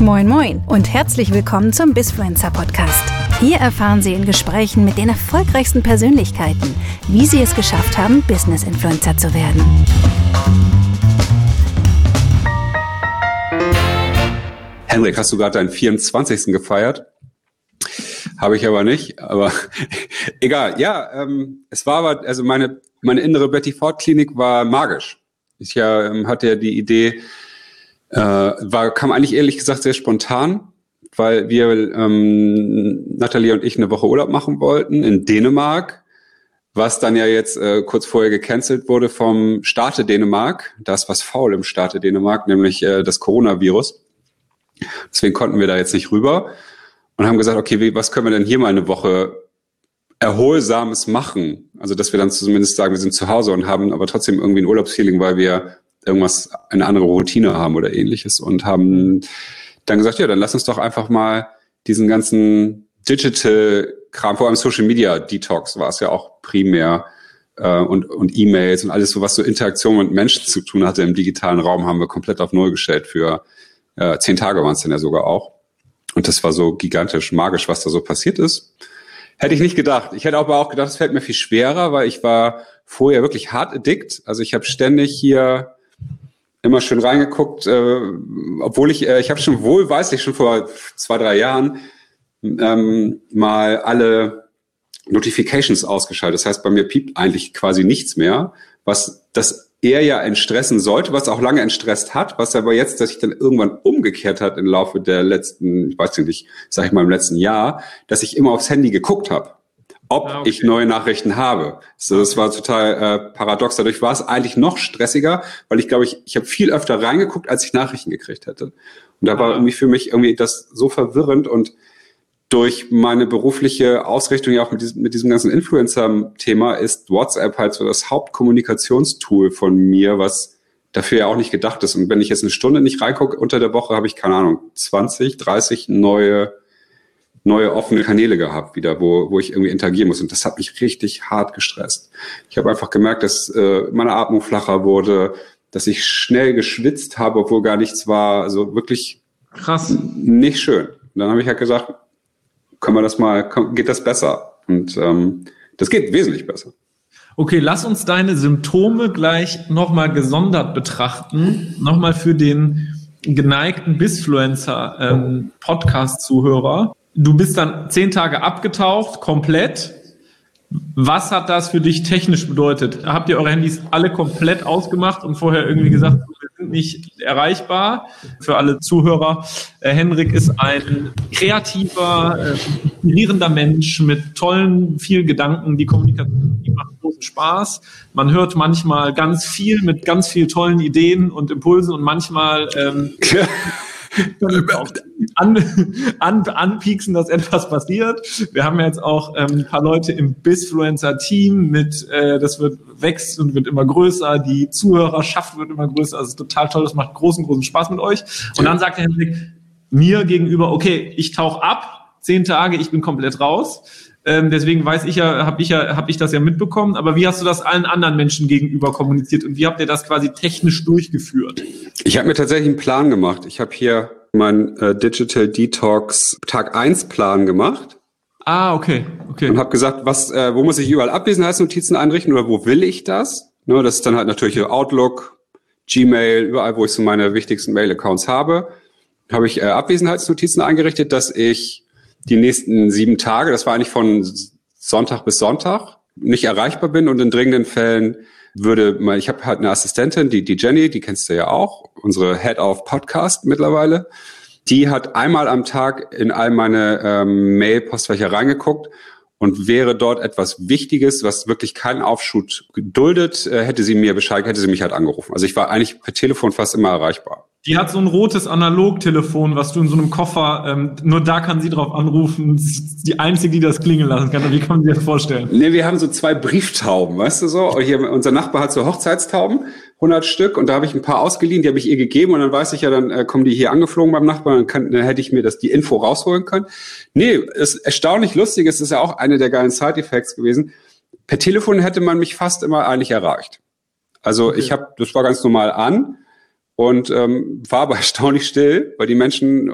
Moin Moin und herzlich willkommen zum Bisfluencer Podcast. Hier erfahren Sie in Gesprächen mit den erfolgreichsten Persönlichkeiten, wie sie es geschafft haben, Business Influencer zu werden. Henrik, hast du gerade deinen 24. gefeiert? Habe ich aber nicht, aber egal. Ja, ähm, es war aber, also meine, meine innere Betty Ford Klinik war magisch. Ich ja, ähm, hatte ja die Idee, äh, war, kam eigentlich ehrlich gesagt sehr spontan, weil wir, ähm, Nathalie und ich, eine Woche Urlaub machen wollten in Dänemark, was dann ja jetzt äh, kurz vorher gecancelt wurde vom Staate Dänemark. Da ist was faul im Staate Dänemark, nämlich äh, das Coronavirus. Deswegen konnten wir da jetzt nicht rüber und haben gesagt, okay, wie, was können wir denn hier mal eine Woche Erholsames machen? Also, dass wir dann zumindest sagen, wir sind zu Hause und haben aber trotzdem irgendwie ein Urlaubsfeeling, weil wir irgendwas, eine andere Routine haben oder ähnliches und haben dann gesagt, ja, dann lass uns doch einfach mal diesen ganzen Digital-Kram, vor allem Social Media Detox war es ja auch primär äh, und, und E-Mails und alles so, was so Interaktion mit Menschen zu tun hatte im digitalen Raum, haben wir komplett auf Null gestellt für äh, zehn Tage waren es dann ja sogar auch. Und das war so gigantisch magisch, was da so passiert ist. Hätte ich nicht gedacht. Ich hätte aber auch gedacht, es fällt mir viel schwerer, weil ich war vorher wirklich hart addict. Also ich habe ständig hier immer schön reingeguckt, äh, obwohl ich, äh, ich habe schon wohlweislich schon vor zwei, drei Jahren ähm, mal alle Notifications ausgeschaltet. Das heißt, bei mir piept eigentlich quasi nichts mehr, was das eher ja entstressen sollte, was auch lange entstresst hat, was aber jetzt, dass sich dann irgendwann umgekehrt hat im Laufe der letzten, ich weiß nicht, sag ich mal im letzten Jahr, dass ich immer aufs Handy geguckt habe ob ah, okay. ich neue Nachrichten habe. So, das war total äh, paradox. Dadurch war es eigentlich noch stressiger, weil ich glaube, ich, ich habe viel öfter reingeguckt, als ich Nachrichten gekriegt hätte. Und da war irgendwie für mich irgendwie das so verwirrend und durch meine berufliche Ausrichtung ja auch mit diesem, mit diesem ganzen Influencer-Thema ist WhatsApp halt so das Hauptkommunikationstool von mir, was dafür ja auch nicht gedacht ist. Und wenn ich jetzt eine Stunde nicht reingucke unter der Woche, habe ich, keine Ahnung, 20, 30 neue neue offene Kanäle gehabt wieder, wo, wo ich irgendwie interagieren muss. Und das hat mich richtig hart gestresst. Ich habe einfach gemerkt, dass äh, meine Atmung flacher wurde, dass ich schnell geschwitzt habe, obwohl gar nichts war. Also wirklich krass. Nicht schön. Und dann habe ich halt gesagt, können wir das mal, geht das besser? Und ähm, das geht wesentlich besser. Okay, lass uns deine Symptome gleich nochmal gesondert betrachten. Nochmal für den geneigten Bisfluencer ähm, Podcast-Zuhörer. Du bist dann zehn Tage abgetaucht, komplett. Was hat das für dich technisch bedeutet? Habt ihr eure Handys alle komplett ausgemacht und vorher irgendwie gesagt, wir sind nicht erreichbar? Für alle Zuhörer, äh, Henrik ist ein kreativer, äh, inspirierender Mensch mit tollen, vielen Gedanken. Die Kommunikation die macht großen Spaß. Man hört manchmal ganz viel mit ganz vielen tollen Ideen und Impulsen und manchmal ähm, an, an, anpieksen, dass etwas passiert. Wir haben jetzt auch ähm, ein paar Leute im Bisfluencer-Team mit, äh, das wird wächst und wird immer größer, die Zuhörerschaft wird immer größer. Also total toll, das macht großen, großen Spaß mit euch. Und dann sagt der Henrik mir gegenüber, okay, ich tauche ab, zehn Tage, ich bin komplett raus. Ähm, deswegen weiß ich ja, habe ich ja, habe ich das ja mitbekommen. Aber wie hast du das allen anderen Menschen gegenüber kommuniziert und wie habt ihr das quasi technisch durchgeführt? Ich habe mir tatsächlich einen Plan gemacht. Ich habe hier meinen äh, Digital Detox Tag 1 Plan gemacht. Ah, okay, okay. Und habe gesagt, was, äh, wo muss ich überall Abwesenheitsnotizen einrichten oder wo will ich das? Ne, das ist dann halt natürlich Outlook, Gmail, überall, wo ich so meine wichtigsten Mail-Accounts habe, habe ich äh, Abwesenheitsnotizen eingerichtet, dass ich die nächsten sieben Tage, das war eigentlich von Sonntag bis Sonntag, nicht erreichbar bin und in dringenden Fällen würde mal, ich habe halt eine Assistentin, die, die Jenny, die kennst du ja auch, unsere Head of Podcast mittlerweile. Die hat einmal am Tag in all meine ähm, Mail-Postfächer reingeguckt und wäre dort etwas Wichtiges, was wirklich keinen Aufschub geduldet, äh, hätte sie mir Bescheid, hätte sie mich halt angerufen. Also ich war eigentlich per Telefon fast immer erreichbar. Die hat so ein rotes Analogtelefon, was du in so einem Koffer, ähm, nur da kann sie drauf anrufen. Die einzige, die das klingeln lassen kann. Wie kann man sich das vorstellen? Nee, wir haben so zwei Brieftauben, weißt du so? Hier, unser Nachbar hat so Hochzeitstauben, 100 Stück, und da habe ich ein paar ausgeliehen, die habe ich ihr gegeben, und dann weiß ich ja, dann äh, kommen die hier angeflogen beim Nachbarn, dann, kann, dann hätte ich mir das die Info rausholen können. Nee, es ist erstaunlich lustig, es ist ja auch eine der geilen Side-Effects gewesen. Per Telefon hätte man mich fast immer eigentlich erreicht. Also okay. ich habe, das war ganz normal an und ähm, war aber erstaunlich still, weil die Menschen,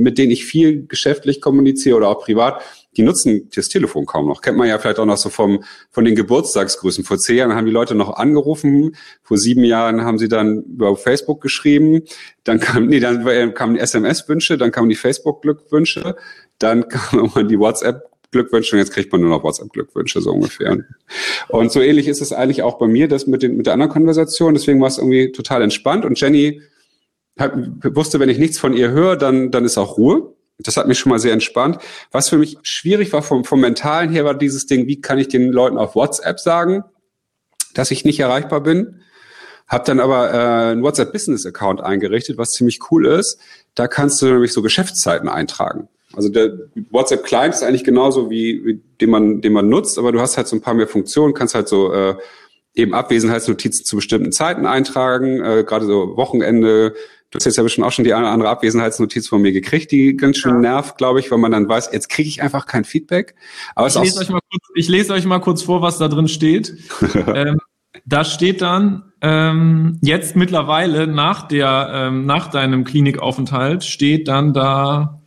mit denen ich viel geschäftlich kommuniziere oder auch privat, die nutzen das Telefon kaum noch. Kennt man ja vielleicht auch noch so vom, von den Geburtstagsgrüßen. Vor zehn Jahren haben die Leute noch angerufen, vor sieben Jahren haben sie dann über Facebook geschrieben, dann kam, nee, dann kamen die SMS-Wünsche, dann kamen die Facebook-Glückwünsche, dann kam irgendwann die WhatsApp Glückwünsche und jetzt kriegt man nur noch WhatsApp-Glückwünsche, so ungefähr. Und so ähnlich ist es eigentlich auch bei mir, das mit, den, mit der anderen Konversation. Deswegen war es irgendwie total entspannt. Und Jenny hat, wusste, wenn ich nichts von ihr höre, dann, dann ist auch Ruhe. Das hat mich schon mal sehr entspannt. Was für mich schwierig war vom, vom Mentalen her, war dieses Ding, wie kann ich den Leuten auf WhatsApp sagen, dass ich nicht erreichbar bin. Hab dann aber äh, einen WhatsApp Business Account eingerichtet, was ziemlich cool ist. Da kannst du nämlich so Geschäftszeiten eintragen. Also der WhatsApp Client ist eigentlich genauso wie, wie den man den man nutzt, aber du hast halt so ein paar mehr Funktionen, kannst halt so äh, eben Abwesenheitsnotizen zu bestimmten Zeiten eintragen, äh, gerade so Wochenende, Du hast jetzt ja bestimmt auch schon die eine oder andere Abwesenheitsnotiz von mir gekriegt, die ganz schön ja. nervt, glaube ich, weil man dann weiß, jetzt kriege ich einfach kein Feedback. Aber ich, lese euch mal kurz, ich lese euch mal kurz vor, was da drin steht. ähm, da steht dann, ähm, jetzt mittlerweile nach der, ähm, nach deinem Klinikaufenthalt steht dann da,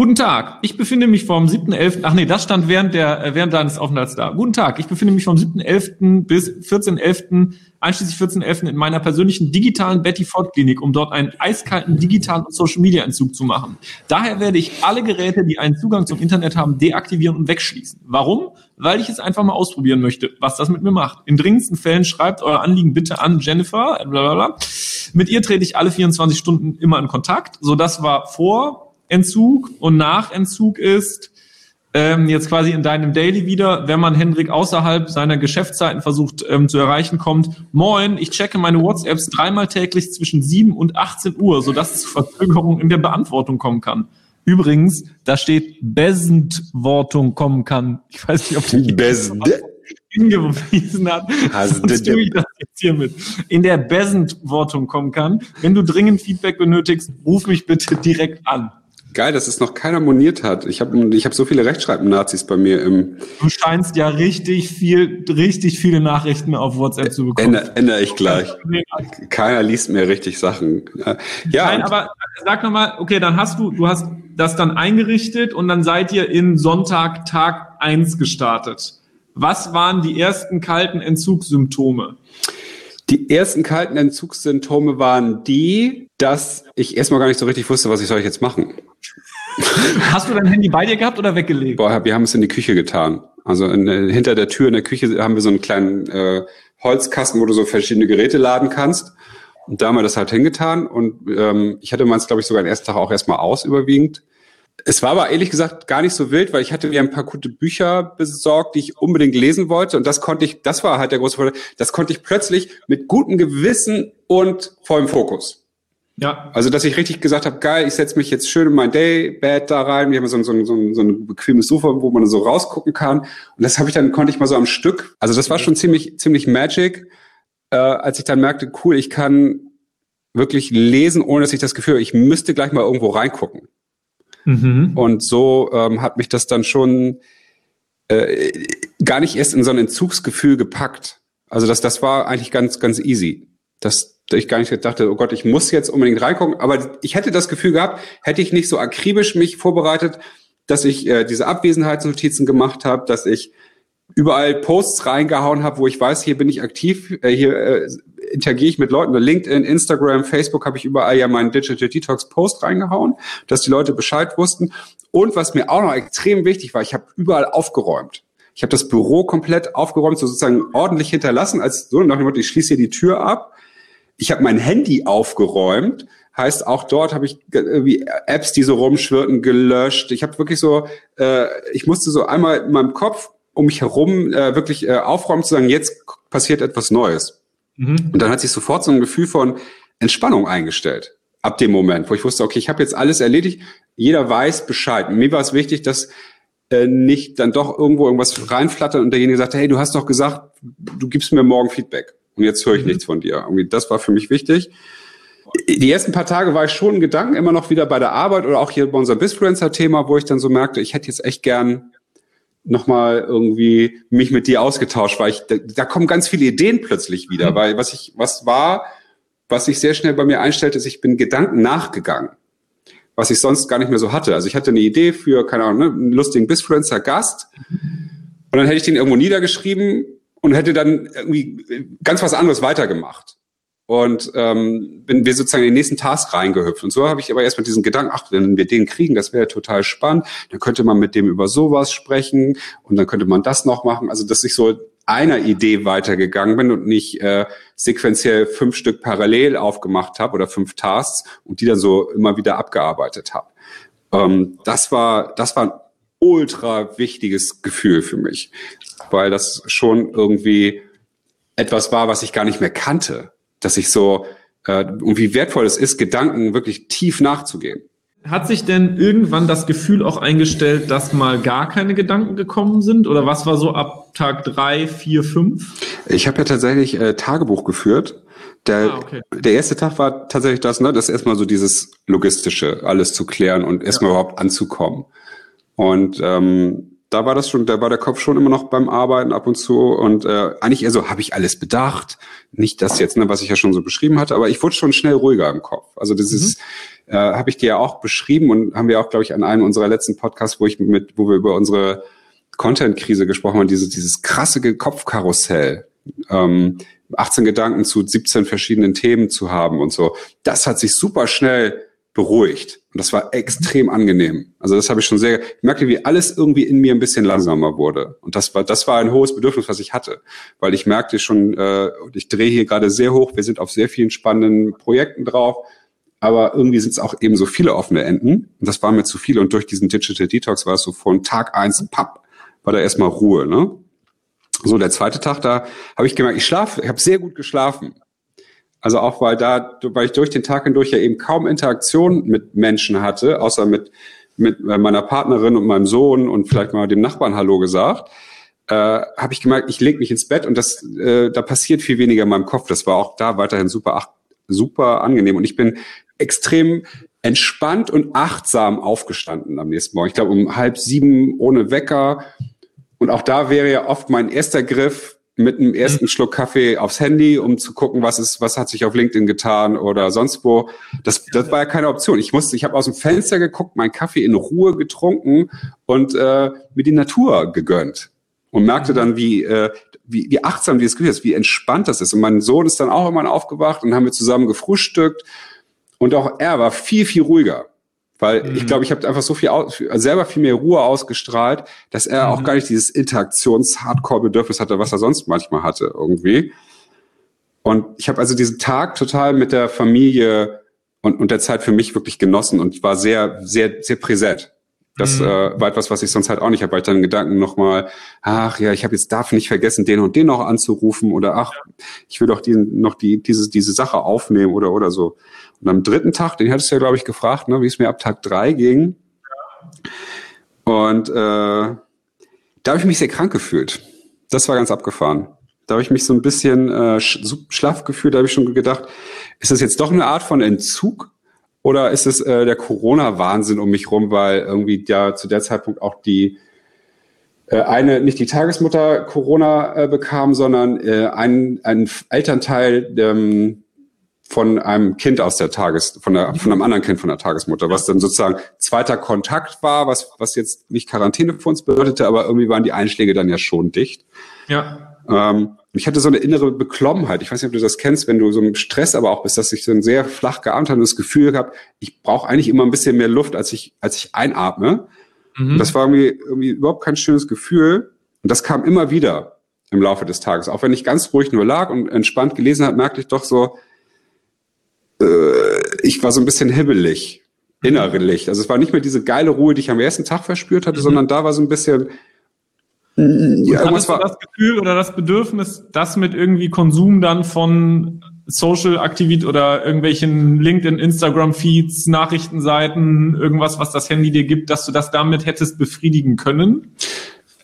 Guten Tag, ich befinde mich vom 7.11. Ach nee, das stand während der äh, während deines Aufenthalts da. Guten Tag, ich befinde mich vom 7.11. bis 14.11. einschließlich 14.11. in meiner persönlichen digitalen Betty Ford Klinik, um dort einen eiskalten digitalen Social Media Entzug zu machen. Daher werde ich alle Geräte, die einen Zugang zum Internet haben, deaktivieren und wegschließen. Warum? Weil ich es einfach mal ausprobieren möchte, was das mit mir macht. In dringendsten Fällen schreibt euer Anliegen bitte an Jennifer. Blablabla. Mit ihr trete ich alle 24 Stunden immer in Kontakt. So, das war vor Entzug und nach Entzug ist, ähm, jetzt quasi in deinem Daily wieder, wenn man Hendrik außerhalb seiner Geschäftszeiten versucht ähm, zu erreichen, kommt, moin, ich checke meine WhatsApps dreimal täglich zwischen 7 und 18 Uhr, sodass es zu Verzögerungen in der Beantwortung kommen kann. Übrigens, da steht Besentwortung kommen kann. Ich weiß nicht, ob die hingewiesen hat. Also das jetzt hiermit. In der Besentwortung kommen kann. Wenn du dringend Feedback benötigst, ruf mich bitte direkt an. Geil, dass es noch keiner moniert hat. Ich habe ich hab so viele Rechtschreib-Nazis bei mir im. Du scheinst ja richtig viel, richtig viele Nachrichten auf WhatsApp zu bekommen. Ändere, ändere ich gleich. Keiner liest mehr richtig Sachen. Ja. Nein, aber sag nochmal, okay, dann hast du, du hast das dann eingerichtet und dann seid ihr in Sonntag Tag eins gestartet. Was waren die ersten kalten Entzugssymptome? Die ersten kalten Entzugssymptome waren die, dass ich erstmal gar nicht so richtig wusste, was ich soll ich jetzt machen. Hast du dein Handy bei dir gehabt oder weggelegt? Boah, wir haben es in die Küche getan. Also in, äh, hinter der Tür in der Küche haben wir so einen kleinen äh, Holzkasten, wo du so verschiedene Geräte laden kannst. Und da haben wir das halt hingetan. Und ähm, ich hatte meins, glaube ich, sogar den ersten Tag auch erstmal aus überwiegend. Es war aber ehrlich gesagt gar nicht so wild, weil ich hatte mir ein paar gute Bücher besorgt, die ich unbedingt lesen wollte. Und das konnte ich, das war halt der große Vorteil, das konnte ich plötzlich mit gutem Gewissen und vollem Fokus. Ja. Also, dass ich richtig gesagt habe, geil, ich setze mich jetzt schön in mein Daybed da rein. Wir haben so, so, so, so ein bequemes Sofa, wo man so rausgucken kann. Und das habe ich dann, konnte ich mal so am Stück. Also das war schon ziemlich, ziemlich magic, äh, als ich dann merkte, cool, ich kann wirklich lesen, ohne dass ich das Gefühl habe, ich müsste gleich mal irgendwo reingucken. Mhm. Und so ähm, hat mich das dann schon äh, gar nicht erst in so ein Entzugsgefühl gepackt. Also das, das war eigentlich ganz, ganz easy. Das, ich gar nicht dachte, oh Gott, ich muss jetzt unbedingt reingucken. Aber ich hätte das Gefühl gehabt, hätte ich nicht so akribisch mich vorbereitet, dass ich äh, diese Abwesenheitsnotizen gemacht habe, dass ich überall Posts reingehauen habe, wo ich weiß, hier bin ich aktiv, äh, hier äh, interagiere ich mit Leuten. LinkedIn, Instagram, Facebook habe ich überall ja meinen Digital Detox Post reingehauen, dass die Leute Bescheid wussten. Und was mir auch noch extrem wichtig war, ich habe überall aufgeräumt. Ich habe das Büro komplett aufgeräumt, so sozusagen ordentlich hinterlassen, als so nach dem Motto, ich schließe hier die Tür ab ich habe mein Handy aufgeräumt. Heißt, auch dort habe ich irgendwie Apps, die so rumschwirrten, gelöscht. Ich habe wirklich so, äh, ich musste so einmal in meinem Kopf um mich herum äh, wirklich äh, aufräumen, zu sagen, jetzt passiert etwas Neues. Mhm. Und dann hat sich sofort so ein Gefühl von Entspannung eingestellt. Ab dem Moment, wo ich wusste, okay, ich habe jetzt alles erledigt, jeder weiß Bescheid. Mir war es wichtig, dass äh, nicht dann doch irgendwo irgendwas reinflattert und derjenige sagt, hey, du hast doch gesagt, du gibst mir morgen Feedback und jetzt höre ich mhm. nichts von dir. Irgendwie, das war für mich wichtig. Die ersten paar Tage war ich schon in Gedanken immer noch wieder bei der Arbeit oder auch hier bei unserem Bisfluencer-Thema, wo ich dann so merkte, ich hätte jetzt echt gern nochmal irgendwie mich mit dir ausgetauscht, weil ich, da, da kommen ganz viele Ideen plötzlich wieder, mhm. weil was ich, was war, was sich sehr schnell bei mir einstellte, ist, ich bin Gedanken nachgegangen, was ich sonst gar nicht mehr so hatte. Also ich hatte eine Idee für, keine Ahnung, ne, einen lustigen Bisfluencer-Gast und dann hätte ich den irgendwo niedergeschrieben und hätte dann irgendwie ganz was anderes weitergemacht. Und ähm, bin wir sozusagen in den nächsten Task reingehüpft. Und so habe ich aber erstmal diesen Gedanken, ach, wenn wir den kriegen, das wäre total spannend. Dann könnte man mit dem über sowas sprechen und dann könnte man das noch machen. Also dass ich so einer Idee weitergegangen bin und nicht äh, sequenziell fünf Stück parallel aufgemacht habe oder fünf Tasks und die dann so immer wieder abgearbeitet habe. Ähm, das war das war ultra wichtiges Gefühl für mich, weil das schon irgendwie etwas war, was ich gar nicht mehr kannte dass ich so, äh, und wie wertvoll es ist, Gedanken wirklich tief nachzugehen. Hat sich denn irgendwann das Gefühl auch eingestellt, dass mal gar keine Gedanken gekommen sind? Oder was war so ab Tag drei, vier, fünf? Ich habe ja tatsächlich äh, Tagebuch geführt. Der, ah, okay. der erste Tag war tatsächlich das, ne, das erstmal so dieses Logistische, alles zu klären und erstmal ja. überhaupt anzukommen. Und ähm, da war das schon, da war der Kopf schon immer noch beim Arbeiten ab und zu und äh, eigentlich eher so, habe ich alles bedacht? Nicht das jetzt, ne, was ich ja schon so beschrieben hatte, aber ich wurde schon schnell ruhiger im Kopf. Also das mhm. ist, äh, habe ich dir ja auch beschrieben und haben wir auch, glaube ich, an einem unserer letzten Podcasts, wo ich mit, wo wir über unsere Content-Krise gesprochen haben, dieses, dieses krasse Kopfkarussell. Ähm, 18 Gedanken zu 17 verschiedenen Themen zu haben und so. Das hat sich super schnell beruhigt. Und das war extrem angenehm. Also das habe ich schon sehr, ich merkte, wie alles irgendwie in mir ein bisschen langsamer wurde. Und das war, das war ein hohes Bedürfnis, was ich hatte. Weil ich merkte schon, äh, ich drehe hier gerade sehr hoch, wir sind auf sehr vielen spannenden Projekten drauf. Aber irgendwie sind es auch eben so viele offene Enden. Und das war mir zu viel. Und durch diesen Digital Detox war es so von Tag eins, papp, war da erstmal Ruhe. Ne? So, der zweite Tag, da habe ich gemerkt, ich schlafe, ich habe sehr gut geschlafen. Also auch weil da, weil ich durch den Tag hindurch ja eben kaum Interaktion mit Menschen hatte, außer mit, mit äh, meiner Partnerin und meinem Sohn und vielleicht mal dem Nachbarn Hallo gesagt, äh, habe ich gemerkt, ich lege mich ins Bett und das, äh, da passiert viel weniger in meinem Kopf. Das war auch da weiterhin super, super angenehm. Und ich bin extrem entspannt und achtsam aufgestanden am nächsten Morgen. Ich glaube um halb sieben ohne Wecker. Und auch da wäre ja oft mein erster Griff, mit einem ersten mhm. Schluck Kaffee aufs Handy, um zu gucken, was ist, was hat sich auf LinkedIn getan oder sonst wo. Das, das war ja keine Option. Ich musste, ich habe aus dem Fenster geguckt, meinen Kaffee in Ruhe getrunken und äh, mir die Natur gegönnt und merkte dann, wie, äh, wie, wie achtsam dieses Gefühl ist, wie entspannt das ist. Und mein Sohn ist dann auch immer aufgewacht und haben wir zusammen gefrühstückt und auch er war viel viel ruhiger. Weil mhm. ich glaube, ich habe einfach so viel aus, selber viel mehr Ruhe ausgestrahlt, dass er mhm. auch gar nicht dieses Interaktions-Hardcore-Bedürfnis hatte, was er sonst manchmal hatte irgendwie. Und ich habe also diesen Tag total mit der Familie und, und der Zeit für mich wirklich genossen und war sehr, sehr, sehr präsent. Das mhm. äh, war etwas, was ich sonst halt auch nicht habe, weil ich dann Gedanken nochmal, ach ja, ich habe jetzt darf nicht vergessen, den und den noch anzurufen oder ach, ich will doch die, noch die, diese, diese Sache aufnehmen oder oder so. Und am dritten Tag, den hattest du ja, glaube ich, gefragt, ne, wie es mir ab Tag drei ging. Und äh, da habe ich mich sehr krank gefühlt. Das war ganz abgefahren. Da habe ich mich so ein bisschen äh, schlaff gefühlt. Da habe ich schon gedacht, ist das jetzt doch eine Art von Entzug? Oder ist es äh, der Corona-Wahnsinn um mich rum, weil irgendwie ja zu der Zeitpunkt auch die äh, eine, nicht die Tagesmutter Corona äh, bekam, sondern äh, ein, ein Elternteil ähm, von einem Kind aus der Tages, von, der, von einem anderen Kind von der Tagesmutter, was dann sozusagen zweiter Kontakt war, was, was jetzt nicht Quarantäne für uns bedeutete, aber irgendwie waren die Einschläge dann ja schon dicht. Ja. Ähm, ich hatte so eine innere Beklommenheit. Ich weiß nicht, ob du das kennst, wenn du so im Stress aber auch bist, dass ich dann sehr flach gearmt habe und das Gefühl gehabt, ich brauche eigentlich immer ein bisschen mehr Luft, als ich, als ich einatme. Mhm. Das war irgendwie, irgendwie überhaupt kein schönes Gefühl. Und das kam immer wieder im Laufe des Tages. Auch wenn ich ganz ruhig nur lag und entspannt gelesen habe, merkte ich doch so, äh, ich war so ein bisschen hibbelig, innerlich. Also es war nicht mehr diese geile Ruhe, die ich am ersten Tag verspürt hatte, mhm. sondern da war so ein bisschen ja, irgendwas war das Gefühl oder das Bedürfnis, das mit irgendwie Konsum dann von Social Aktivität oder irgendwelchen LinkedIn, Instagram Feeds, Nachrichtenseiten, irgendwas, was das Handy dir gibt, dass du das damit hättest befriedigen können?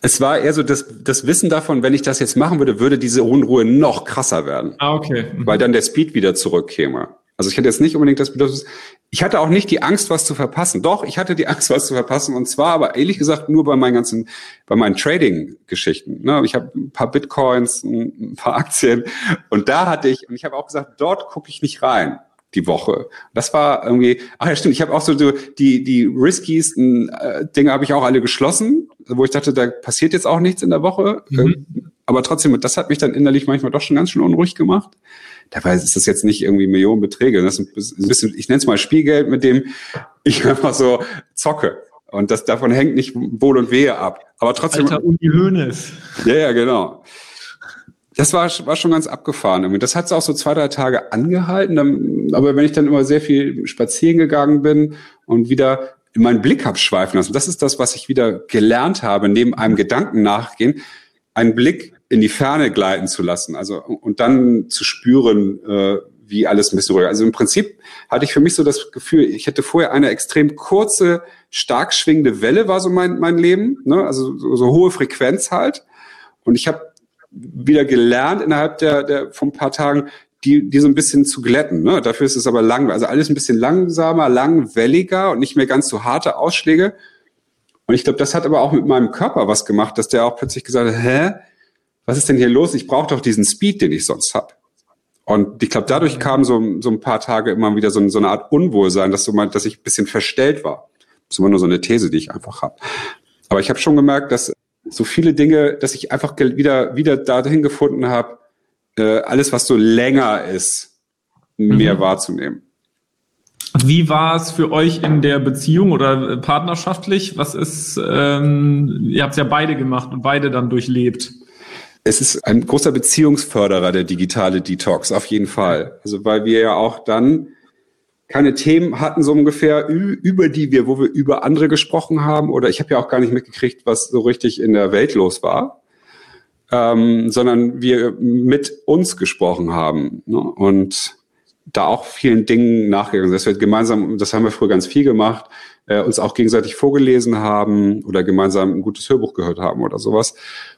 Es war eher so das, das Wissen davon, wenn ich das jetzt machen würde, würde diese Unruhe noch krasser werden. Ah, okay. Mhm. Weil dann der Speed wieder zurückkäme. Also ich hatte jetzt nicht unbedingt das Bedürfnis, ich hatte auch nicht die Angst, was zu verpassen. Doch, ich hatte die Angst, was zu verpassen. Und zwar aber ehrlich gesagt nur bei meinen ganzen, bei meinen Trading-Geschichten. Ne? Ich habe ein paar Bitcoins, ein paar Aktien und da hatte ich, und ich habe auch gesagt, dort gucke ich nicht rein die Woche. Das war irgendwie, ach ja stimmt, ich habe auch so die, die riskiesten äh, Dinge habe ich auch alle geschlossen, wo ich dachte, da passiert jetzt auch nichts in der Woche. Mhm. Ähm, aber trotzdem, das hat mich dann innerlich manchmal doch schon ganz schön unruhig gemacht. Dabei ist das jetzt nicht irgendwie Millionenbeträge. Das ist ein bisschen, ich nenne es mal Spielgeld, mit dem ich einfach so zocke. Und das davon hängt nicht Wohl und Wehe ab. Aber trotzdem. Alter Uni Hönes. Ja, ja, genau. Das war, war schon ganz abgefahren. Das hat es auch so zwei, drei Tage angehalten. Dann, aber wenn ich dann immer sehr viel spazieren gegangen bin und wieder in meinen Blick habe schweifen lassen, das ist das, was ich wieder gelernt habe, neben einem Gedanken nachgehen, einen Blick in die Ferne gleiten zu lassen. Also und dann zu spüren, äh, wie alles ein bisschen ruhiger. Also im Prinzip hatte ich für mich so das Gefühl, ich hätte vorher eine extrem kurze, stark schwingende Welle, war so mein, mein Leben, ne? also so, so hohe Frequenz halt. Und ich habe wieder gelernt innerhalb der, der von ein paar Tagen, die, die so ein bisschen zu glätten. Ne? Dafür ist es aber lang, also alles ein bisschen langsamer, langwelliger und nicht mehr ganz so harte Ausschläge. Und ich glaube, das hat aber auch mit meinem Körper was gemacht, dass der auch plötzlich gesagt hat, hä, was ist denn hier los? Ich brauche doch diesen Speed, den ich sonst habe. Und ich glaube, dadurch kam so, so ein paar Tage immer wieder so, so eine Art Unwohlsein, dass, so mal, dass ich ein bisschen verstellt war. Das ist immer nur so eine These, die ich einfach habe. Aber ich habe schon gemerkt, dass so viele Dinge, dass ich einfach wieder, wieder dahin gefunden habe, äh, alles, was so länger ist, mehr mhm. wahrzunehmen. Wie war es für euch in der Beziehung oder partnerschaftlich? Was ist, ähm, ihr habt es ja beide gemacht und beide dann durchlebt es ist ein großer Beziehungsförderer, der digitale Detox, auf jeden Fall. Also weil wir ja auch dann keine Themen hatten, so ungefähr, über die wir, wo wir über andere gesprochen haben. Oder ich habe ja auch gar nicht mitgekriegt, was so richtig in der Welt los war. Ähm, sondern wir mit uns gesprochen haben. Ne? Und da auch vielen Dingen nachgegangen. Das wird gemeinsam, das haben wir früher ganz viel gemacht, äh, uns auch gegenseitig vorgelesen haben oder gemeinsam ein gutes Hörbuch gehört haben oder sowas,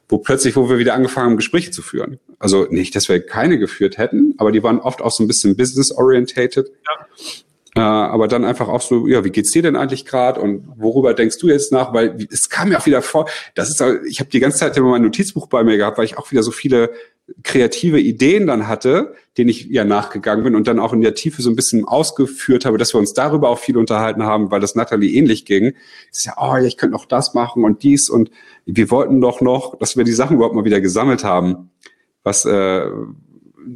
wo plötzlich, wo wir wieder angefangen haben, Gespräche zu führen. Also nicht, dass wir keine geführt hätten, aber die waren oft auch so ein bisschen business-orientated. Ja. Äh, aber dann einfach auch so, ja, wie geht's dir denn eigentlich gerade und worüber denkst du jetzt nach? Weil es kam ja auch wieder vor, das ist, ich habe die ganze Zeit immer mein Notizbuch bei mir gehabt, weil ich auch wieder so viele kreative Ideen dann hatte, denen ich ja nachgegangen bin und dann auch in der Tiefe so ein bisschen ausgeführt habe, dass wir uns darüber auch viel unterhalten haben, weil das Natalie ähnlich ging. Ist ja, oh, ich könnte noch das machen und dies und wir wollten doch noch, dass wir die Sachen überhaupt mal wieder gesammelt haben, was äh,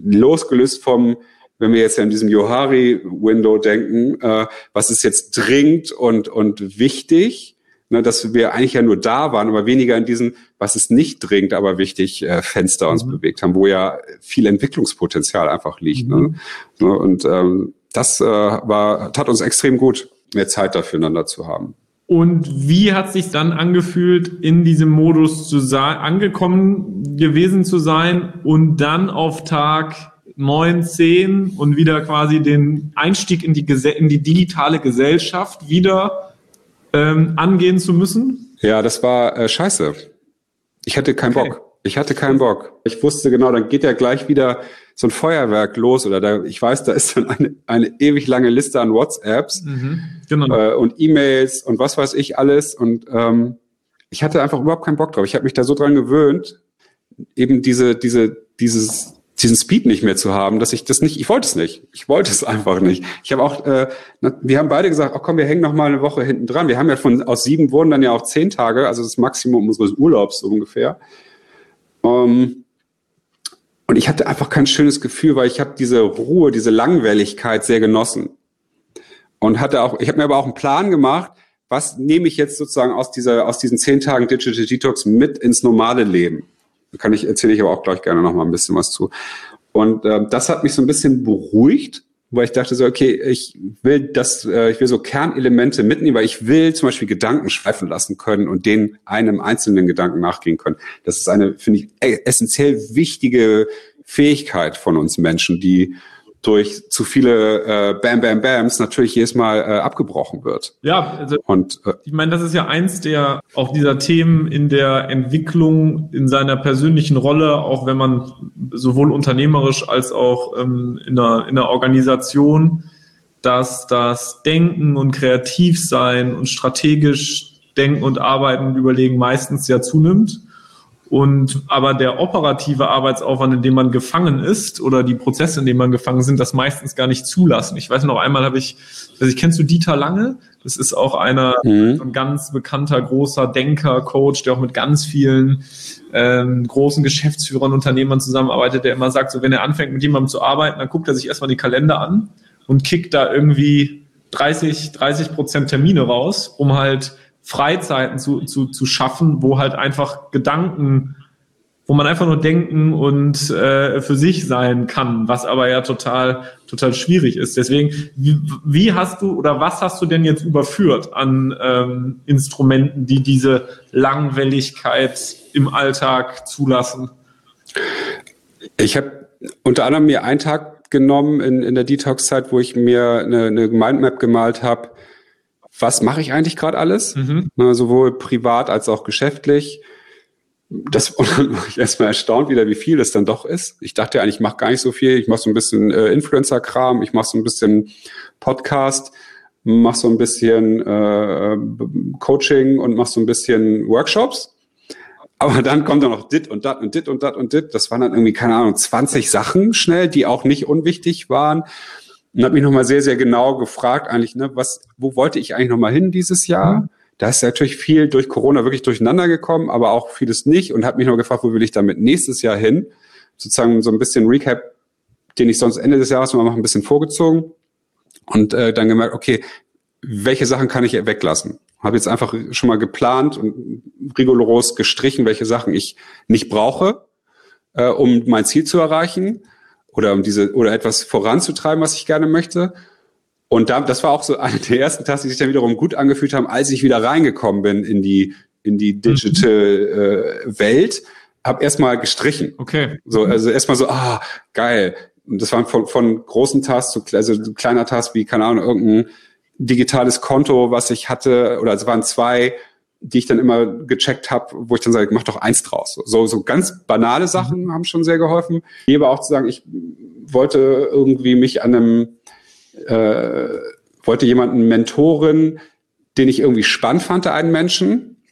losgelöst vom wenn wir jetzt ja in diesem Johari-Window denken, äh, was ist jetzt dringend und, und wichtig, ne, dass wir eigentlich ja nur da waren, aber weniger in diesen, was ist nicht dringend, aber wichtig, äh, Fenster uns mhm. bewegt haben, wo ja viel Entwicklungspotenzial einfach liegt. Ne? Mhm. Ne? Und ähm, das äh, war, tat uns extrem gut, mehr Zeit dafür einander zu haben. Und wie hat sich dann angefühlt, in diesem Modus zu sein, angekommen gewesen zu sein und dann auf Tag neun, zehn und wieder quasi den Einstieg in die, in die digitale Gesellschaft wieder ähm, angehen zu müssen? Ja, das war äh, scheiße. Ich hatte keinen okay. Bock. Ich hatte keinen Bock. Ich wusste genau, dann geht ja gleich wieder so ein Feuerwerk los oder da, ich weiß, da ist dann eine, eine ewig lange Liste an WhatsApps mhm, genau. äh, und E-Mails und was weiß ich alles und ähm, ich hatte einfach überhaupt keinen Bock drauf. Ich habe mich da so dran gewöhnt, eben diese, diese, dieses diesen Speed nicht mehr zu haben, dass ich das nicht, ich wollte es nicht. Ich wollte es einfach nicht. Ich habe auch, äh, wir haben beide gesagt, ach komm, wir hängen noch mal eine Woche hinten dran. Wir haben ja von aus sieben wurden dann ja auch zehn Tage, also das Maximum unseres Urlaubs ungefähr. Um, und ich hatte einfach kein schönes Gefühl, weil ich habe diese Ruhe, diese Langwelligkeit sehr genossen. Und hatte auch, ich habe mir aber auch einen Plan gemacht, was nehme ich jetzt sozusagen aus dieser, aus diesen zehn Tagen Digital Detox mit ins normale Leben. Kann ich, erzähle ich aber auch gleich gerne noch mal ein bisschen was zu. Und äh, das hat mich so ein bisschen beruhigt, weil ich dachte so, okay, ich will das, äh, ich will so Kernelemente mitnehmen, weil ich will zum Beispiel Gedanken schweifen lassen können und den einem einzelnen Gedanken nachgehen können. Das ist eine, finde ich, e-, essentiell wichtige Fähigkeit von uns Menschen, die durch zu viele äh, Bam Bam Bams natürlich jedes Mal äh, abgebrochen wird. Ja, also und äh, ich meine, das ist ja eins der auch dieser Themen in der Entwicklung in seiner persönlichen Rolle, auch wenn man sowohl unternehmerisch als auch ähm, in, einer, in einer Organisation, dass das Denken und Kreativsein und strategisch Denken und Arbeiten und Überlegen meistens ja zunimmt und aber der operative Arbeitsaufwand, in dem man gefangen ist, oder die Prozesse, in denen man gefangen sind, das meistens gar nicht zulassen. Ich weiß noch einmal habe ich, also ich kennst du Dieter Lange? Das ist auch einer mhm. ein ganz bekannter großer Denker, Coach, der auch mit ganz vielen ähm, großen Geschäftsführern, Unternehmern zusammenarbeitet, der immer sagt, so wenn er anfängt mit jemandem zu arbeiten, dann guckt er sich erstmal die Kalender an und kickt da irgendwie 30, 30 Prozent Termine raus, um halt Freizeiten zu, zu, zu schaffen, wo halt einfach Gedanken, wo man einfach nur denken und äh, für sich sein kann, was aber ja total, total schwierig ist. Deswegen, wie, wie hast du oder was hast du denn jetzt überführt an ähm, Instrumenten, die diese Langwelligkeit im Alltag zulassen? Ich habe unter anderem mir einen Tag genommen in, in der Detox-Zeit, wo ich mir eine, eine Mindmap gemalt habe, was mache ich eigentlich gerade alles, mhm. ne, sowohl privat als auch geschäftlich. Das und dann war ich erstmal erstaunt wieder, wie viel das dann doch ist. Ich dachte eigentlich, ich mache gar nicht so viel. Ich mache so ein bisschen äh, Influencer-Kram, ich mache so ein bisschen Podcast, mache so ein bisschen äh, Coaching und mache so ein bisschen Workshops. Aber dann kommt dann noch dit und dat und dit und dat und dit. Das waren dann irgendwie, keine Ahnung, 20 Sachen schnell, die auch nicht unwichtig waren und habe mich nochmal sehr, sehr genau gefragt, eigentlich, ne, was, wo wollte ich eigentlich nochmal hin dieses Jahr? Mhm. Da ist natürlich viel durch Corona wirklich durcheinander gekommen, aber auch vieles nicht und habe mich noch gefragt, wo will ich damit nächstes Jahr hin? Sozusagen so ein bisschen Recap, den ich sonst Ende des Jahres mal mache, ein bisschen vorgezogen und äh, dann gemerkt, okay, welche Sachen kann ich weglassen? Habe jetzt einfach schon mal geplant und rigoros gestrichen, welche Sachen ich nicht brauche, äh, um mein Ziel zu erreichen oder um diese oder etwas voranzutreiben, was ich gerne möchte. Und da, das war auch so eine der ersten Tasks, die sich dann wiederum gut angefühlt haben, als ich wieder reingekommen bin in die in die Digital äh, Welt, habe erstmal gestrichen. Okay. So also erstmal so ah geil. Und das waren von, von großen Tasks zu also kleiner Tasks wie keine Ahnung irgendein digitales Konto, was ich hatte oder es waren zwei die ich dann immer gecheckt habe, wo ich dann sage, mach doch eins draus. So, so ganz banale Sachen mhm. haben schon sehr geholfen. Hier aber auch zu sagen, ich wollte irgendwie mich an einem, äh, wollte jemanden mentoren, den ich irgendwie spannend fand, einen Menschen,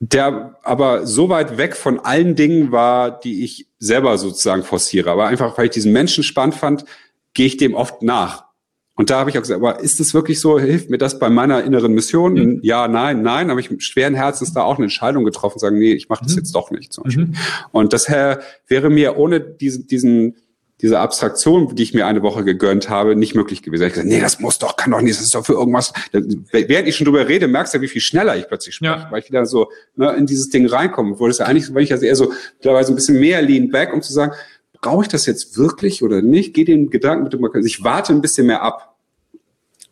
der aber so weit weg von allen Dingen war, die ich selber sozusagen forciere. Aber einfach, weil ich diesen Menschen spannend fand, gehe ich dem oft nach. Und da habe ich auch gesagt, aber ist es wirklich so? Hilft mir das bei meiner inneren Mission? Mhm. Ja, nein, nein. Aber ich schweren Herzens da auch eine Entscheidung getroffen, sagen, nee, ich mache das mhm. jetzt doch nicht. Zum Beispiel. Mhm. Und das wäre mir ohne diesen, diesen diese Abstraktion, die ich mir eine Woche gegönnt habe, nicht möglich gewesen. Ich habe gesagt, nee, das muss doch, kann doch nicht, das ist doch für irgendwas. Während ich schon drüber rede, merkst du, wie viel schneller ich plötzlich spreche, ja. weil ich wieder so ne, in dieses Ding reinkomme. Obwohl das ja eigentlich, weil ich also eher so teilweise ein bisschen mehr lean back, um zu sagen, brauche ich das jetzt wirklich oder nicht? Geh den Gedanken bitte mal, ich warte ein bisschen mehr ab.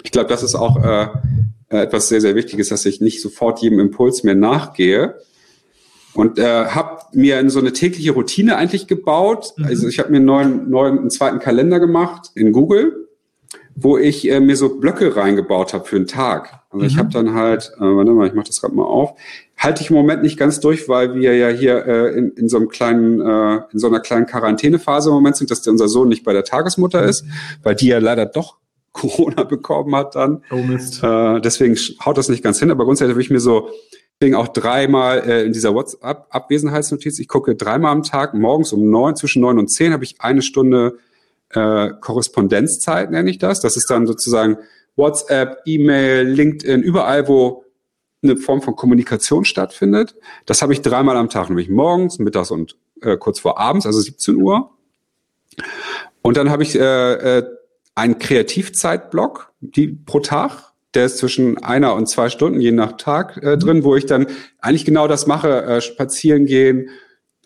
Ich glaube, das ist auch äh, äh, etwas sehr, sehr Wichtiges, dass ich nicht sofort jedem Impuls mehr nachgehe. Und äh, habe mir so eine tägliche Routine eigentlich gebaut. Mhm. Also ich habe mir einen neuen, neuen, einen zweiten Kalender gemacht in Google, wo ich äh, mir so Blöcke reingebaut habe für einen Tag. Also mhm. ich habe dann halt, äh, warte mal, ich mache das gerade mal auf, halte ich im Moment nicht ganz durch, weil wir ja hier äh, in, in so einem kleinen, äh, in so einer kleinen Quarantänephase im Moment sind, dass der, unser Sohn nicht bei der Tagesmutter ist, weil die ja leider doch Corona bekommen hat dann. Oh Mist. Äh, deswegen haut das nicht ganz hin, aber grundsätzlich habe ich mir so deswegen auch dreimal äh, in dieser WhatsApp-Abwesenheitsnotiz, ich gucke dreimal am Tag, morgens um neun, zwischen neun und zehn habe ich eine Stunde äh, Korrespondenzzeit, nenne ich das. Das ist dann sozusagen WhatsApp, E-Mail, LinkedIn, überall, wo eine Form von Kommunikation stattfindet. Das habe ich dreimal am Tag, nämlich morgens, mittags und äh, kurz vor abends, also 17 Uhr. Und dann habe ich äh, äh, einen Kreativzeitblock die, pro Tag. Der ist zwischen einer und zwei Stunden je nach Tag äh, drin, wo ich dann eigentlich genau das mache, äh, spazieren gehen,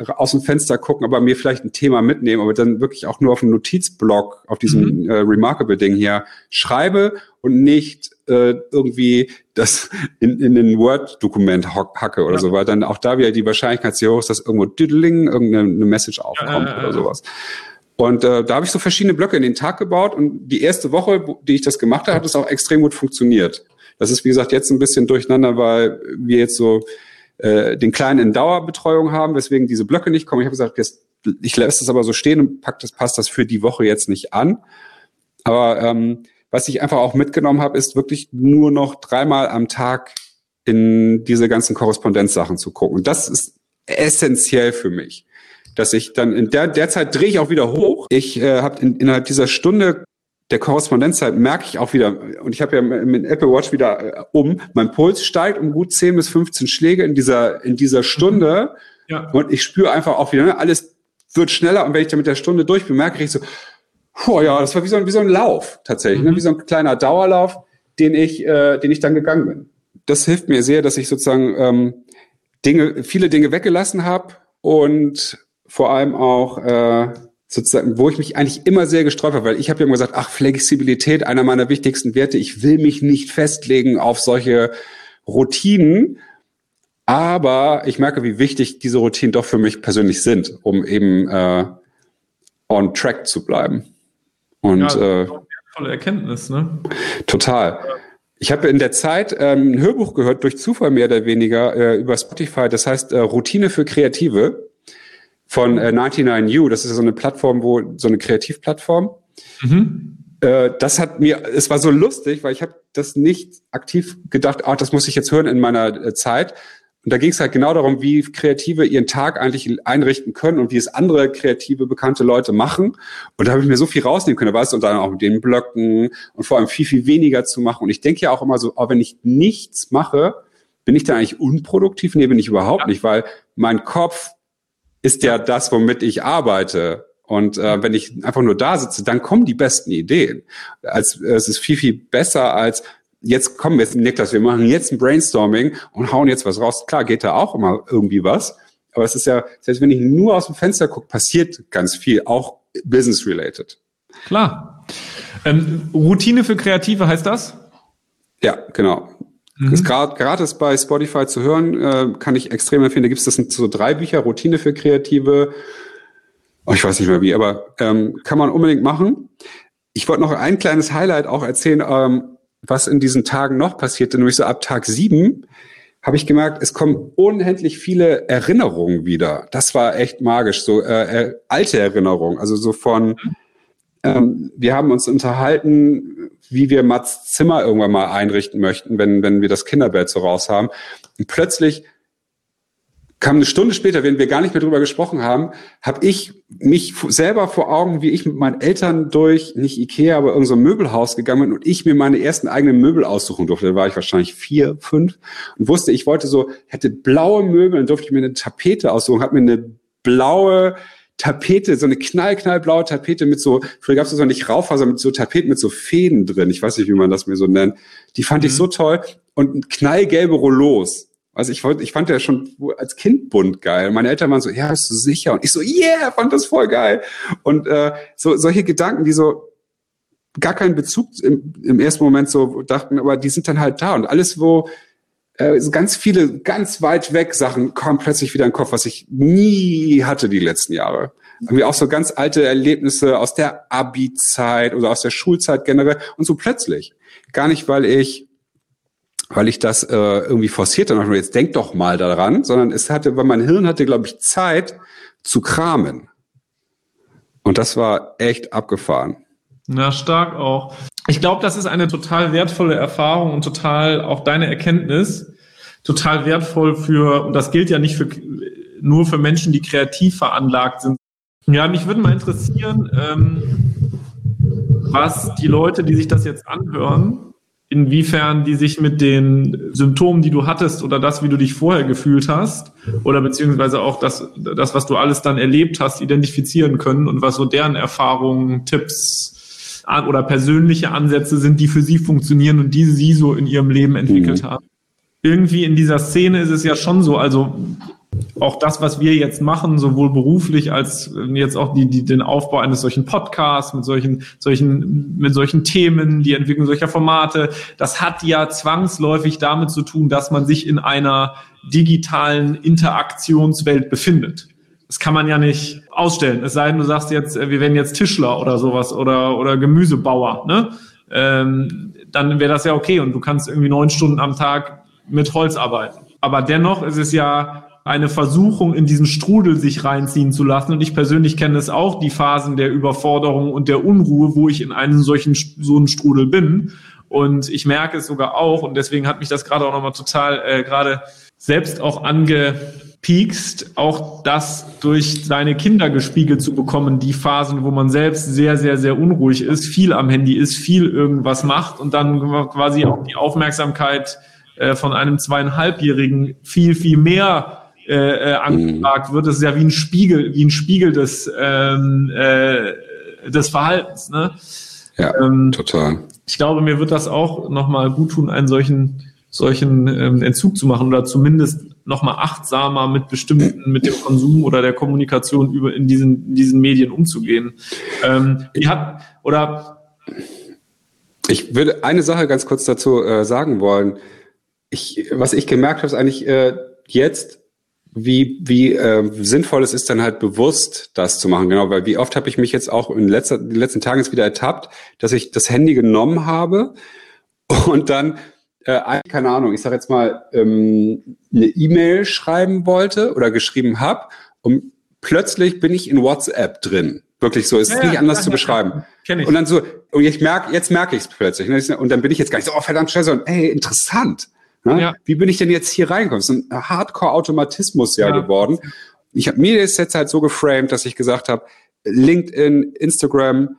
aus dem Fenster gucken, aber mir vielleicht ein Thema mitnehmen, aber dann wirklich auch nur auf einem Notizblock, auf diesem mhm. äh, Remarkable-Ding hier schreibe und nicht äh, irgendwie das in, in den Word-Dokument hacke oder ja. so, weil dann auch da wieder die Wahrscheinlichkeit sehr hoch ist, dass irgendwo Diddling, irgendeine Message aufkommt ja, ja, oder sowas. Und äh, da habe ich so verschiedene Blöcke in den Tag gebaut und die erste Woche, die ich das gemacht habe, hat es auch extrem gut funktioniert. Das ist, wie gesagt, jetzt ein bisschen durcheinander, weil wir jetzt so äh, den Kleinen in Dauerbetreuung haben, weswegen diese Blöcke nicht kommen. Ich habe gesagt, jetzt, ich lasse das aber so stehen und pack das, passt das für die Woche jetzt nicht an. Aber ähm, was ich einfach auch mitgenommen habe, ist wirklich nur noch dreimal am Tag in diese ganzen Korrespondenzsachen zu gucken. Und das ist essentiell für mich, dass ich dann in der, der Zeit drehe ich auch wieder hoch. Ich äh, habe in, innerhalb dieser Stunde der Korrespondenzzeit merke ich auch wieder, und ich habe ja mit Apple Watch wieder äh, um, mein Puls steigt um gut 10 bis 15 Schläge in dieser, in dieser Stunde. Ja. Und ich spüre einfach auch wieder, ne, alles wird schneller. Und wenn ich dann mit der Stunde durch bin, merke ich so, puh, ja, das war wie so ein, wie so ein Lauf tatsächlich, ne, mhm. ne? wie so ein kleiner Dauerlauf, den ich, äh, den ich dann gegangen bin. Das hilft mir sehr, dass ich sozusagen ähm, Dinge, viele Dinge weggelassen habe und vor allem auch äh, sozusagen, wo ich mich eigentlich immer sehr gesträubt habe, weil ich habe ja immer gesagt, ach, Flexibilität, einer meiner wichtigsten Werte. Ich will mich nicht festlegen auf solche Routinen. Aber ich merke, wie wichtig diese Routinen doch für mich persönlich sind, um eben äh, on track zu bleiben. Und ja, äh, tolle Erkenntnis, ne? Total. Ich habe in der Zeit ähm, ein Hörbuch gehört, durch Zufall mehr oder weniger, äh, über Spotify, das heißt äh, Routine für Kreative von äh, 99U. Das ist so eine Plattform, wo so eine Kreativplattform. Mhm. Äh, das hat mir, es war so lustig, weil ich habe das nicht aktiv gedacht, ah, das muss ich jetzt hören in meiner äh, Zeit. Und da ging es halt genau darum, wie Kreative ihren Tag eigentlich einrichten können und wie es andere kreative, bekannte Leute machen. Und da habe ich mir so viel rausnehmen können. Da war es und dann auch mit den Blöcken und vor allem viel, viel weniger zu machen. Und ich denke ja auch immer so, oh, wenn ich nichts mache, bin ich dann eigentlich unproduktiv? Nee, bin ich überhaupt ja. nicht, weil mein Kopf ist ja das, womit ich arbeite. Und äh, wenn ich einfach nur da sitze, dann kommen die besten Ideen. Als, es ist viel, viel besser als, jetzt kommen wir, Niklas, wir machen jetzt ein Brainstorming und hauen jetzt was raus. Klar, geht da auch immer irgendwie was. Aber es ist ja, selbst wenn ich nur aus dem Fenster gucke, passiert ganz viel, auch business-related. Klar. Ähm, Routine für Kreative heißt das? Ja, genau. Mhm. Ist grad, gratis bei Spotify zu hören, äh, kann ich extrem empfehlen. Da gibt es das sind so drei Bücher, Routine für Kreative. Oh, ich weiß nicht mehr wie, aber ähm, kann man unbedingt machen. Ich wollte noch ein kleines Highlight auch erzählen, ähm, was in diesen Tagen noch passierte, nämlich so ab Tag sieben habe ich gemerkt, es kommen unendlich viele Erinnerungen wieder. Das war echt magisch, so äh, äh, alte Erinnerungen, also so von, ähm, wir haben uns unterhalten, wie wir Mats Zimmer irgendwann mal einrichten möchten, wenn, wenn wir das Kinderbett so raus haben. Und plötzlich kam eine Stunde später, wenn wir gar nicht mehr drüber gesprochen haben, habe ich mich selber vor Augen, wie ich mit meinen Eltern durch, nicht Ikea, aber irgendein so Möbelhaus gegangen bin und ich mir meine ersten eigenen Möbel aussuchen durfte. Da war ich wahrscheinlich vier, fünf und wusste, ich wollte so, hätte blaue Möbel, dann durfte ich mir eine Tapete aussuchen, habe mir eine blaue Tapete, so eine knall, knallblaue Tapete mit so, früher gab es das noch nicht Raufaser, mit so Tapeten mit so Fäden drin. Ich weiß nicht, wie man das mir so nennt. Die fand mhm. ich so toll. Und knallgelbe Rollos. Also ich ich fand ja schon als Kind bunt geil. Meine Eltern waren so, ja, bist du sicher? Und ich so, yeah, fand das voll geil. Und äh, so solche Gedanken, die so gar keinen Bezug im, im ersten Moment so dachten, aber die sind dann halt da. Und alles, wo äh, ganz viele ganz weit weg Sachen kommen plötzlich wieder in den Kopf, was ich nie hatte die letzten Jahre. Irgendwie auch so ganz alte Erlebnisse aus der Abi-Zeit oder aus der Schulzeit generell und so plötzlich. Gar nicht, weil ich weil ich das äh, irgendwie forciert habe, jetzt denk doch mal daran, sondern es hatte, weil mein Hirn hatte, glaube ich, Zeit zu kramen. Und das war echt abgefahren. Na, stark auch. Ich glaube, das ist eine total wertvolle Erfahrung und total auch deine Erkenntnis, total wertvoll für, und das gilt ja nicht für, nur für Menschen, die kreativ veranlagt sind. Ja, mich würde mal interessieren, ähm, was die Leute, die sich das jetzt anhören, inwiefern die sich mit den Symptomen, die du hattest oder das, wie du dich vorher gefühlt hast oder beziehungsweise auch das, das, was du alles dann erlebt hast, identifizieren können und was so deren Erfahrungen, Tipps oder persönliche Ansätze sind, die für sie funktionieren und die sie so in ihrem Leben entwickelt mhm. haben. Irgendwie in dieser Szene ist es ja schon so, also auch das, was wir jetzt machen, sowohl beruflich als jetzt auch die, die, den Aufbau eines solchen Podcasts mit solchen, solchen, mit solchen Themen, die Entwicklung solcher Formate, das hat ja zwangsläufig damit zu tun, dass man sich in einer digitalen Interaktionswelt befindet. Das kann man ja nicht ausstellen. Es sei denn, du sagst jetzt, äh, wir werden jetzt Tischler oder sowas oder, oder Gemüsebauer, ne? Ähm, dann wäre das ja okay und du kannst irgendwie neun Stunden am Tag mit Holz arbeiten. Aber dennoch ist es ja eine Versuchung, in diesen Strudel sich reinziehen zu lassen. Und ich persönlich kenne es auch, die Phasen der Überforderung und der Unruhe, wo ich in einem solchen so einen Strudel bin. Und ich merke es sogar auch, und deswegen hat mich das gerade auch nochmal total äh, gerade selbst auch angepiekst, auch das durch seine Kinder gespiegelt zu bekommen, die Phasen, wo man selbst sehr, sehr, sehr unruhig ist, viel am Handy ist, viel irgendwas macht und dann quasi auch die Aufmerksamkeit äh, von einem zweieinhalbjährigen viel, viel mehr äh, äh, angefragt wird. Das ist ja wie ein Spiegel, wie ein Spiegel des, ähm, äh, des Verhaltens. Ne? Ja, ähm, total. Ich glaube, mir wird das auch nochmal gut tun, einen solchen solchen ähm, Entzug zu machen oder zumindest nochmal achtsamer mit bestimmten, mit dem Konsum oder der Kommunikation über in diesen, in diesen Medien umzugehen. Ähm, die hat, oder ich würde eine Sache ganz kurz dazu äh, sagen wollen. Ich, was ich gemerkt habe, ist eigentlich äh, jetzt, wie, wie äh, sinnvoll es ist, dann halt bewusst das zu machen. Genau, weil wie oft habe ich mich jetzt auch in letzter, den letzten Tagen jetzt wieder ertappt, dass ich das Handy genommen habe und dann äh, keine Ahnung, ich sage jetzt mal, ähm, eine E-Mail schreiben wollte oder geschrieben habe und plötzlich bin ich in WhatsApp drin. Wirklich so, ist ja, nicht anders ja, zu beschreiben. Ja, ich. Und dann so, und ich merke, jetzt merke ich es plötzlich. Ne? Und dann bin ich jetzt gar nicht so, oh verdammt scheiße, und ey, interessant. Ne? Ja. Wie bin ich denn jetzt hier reingekommen? Das ist ein Hardcore-Automatismus ja, geworden. Ich habe mir das jetzt halt so geframed, dass ich gesagt habe, LinkedIn, Instagram,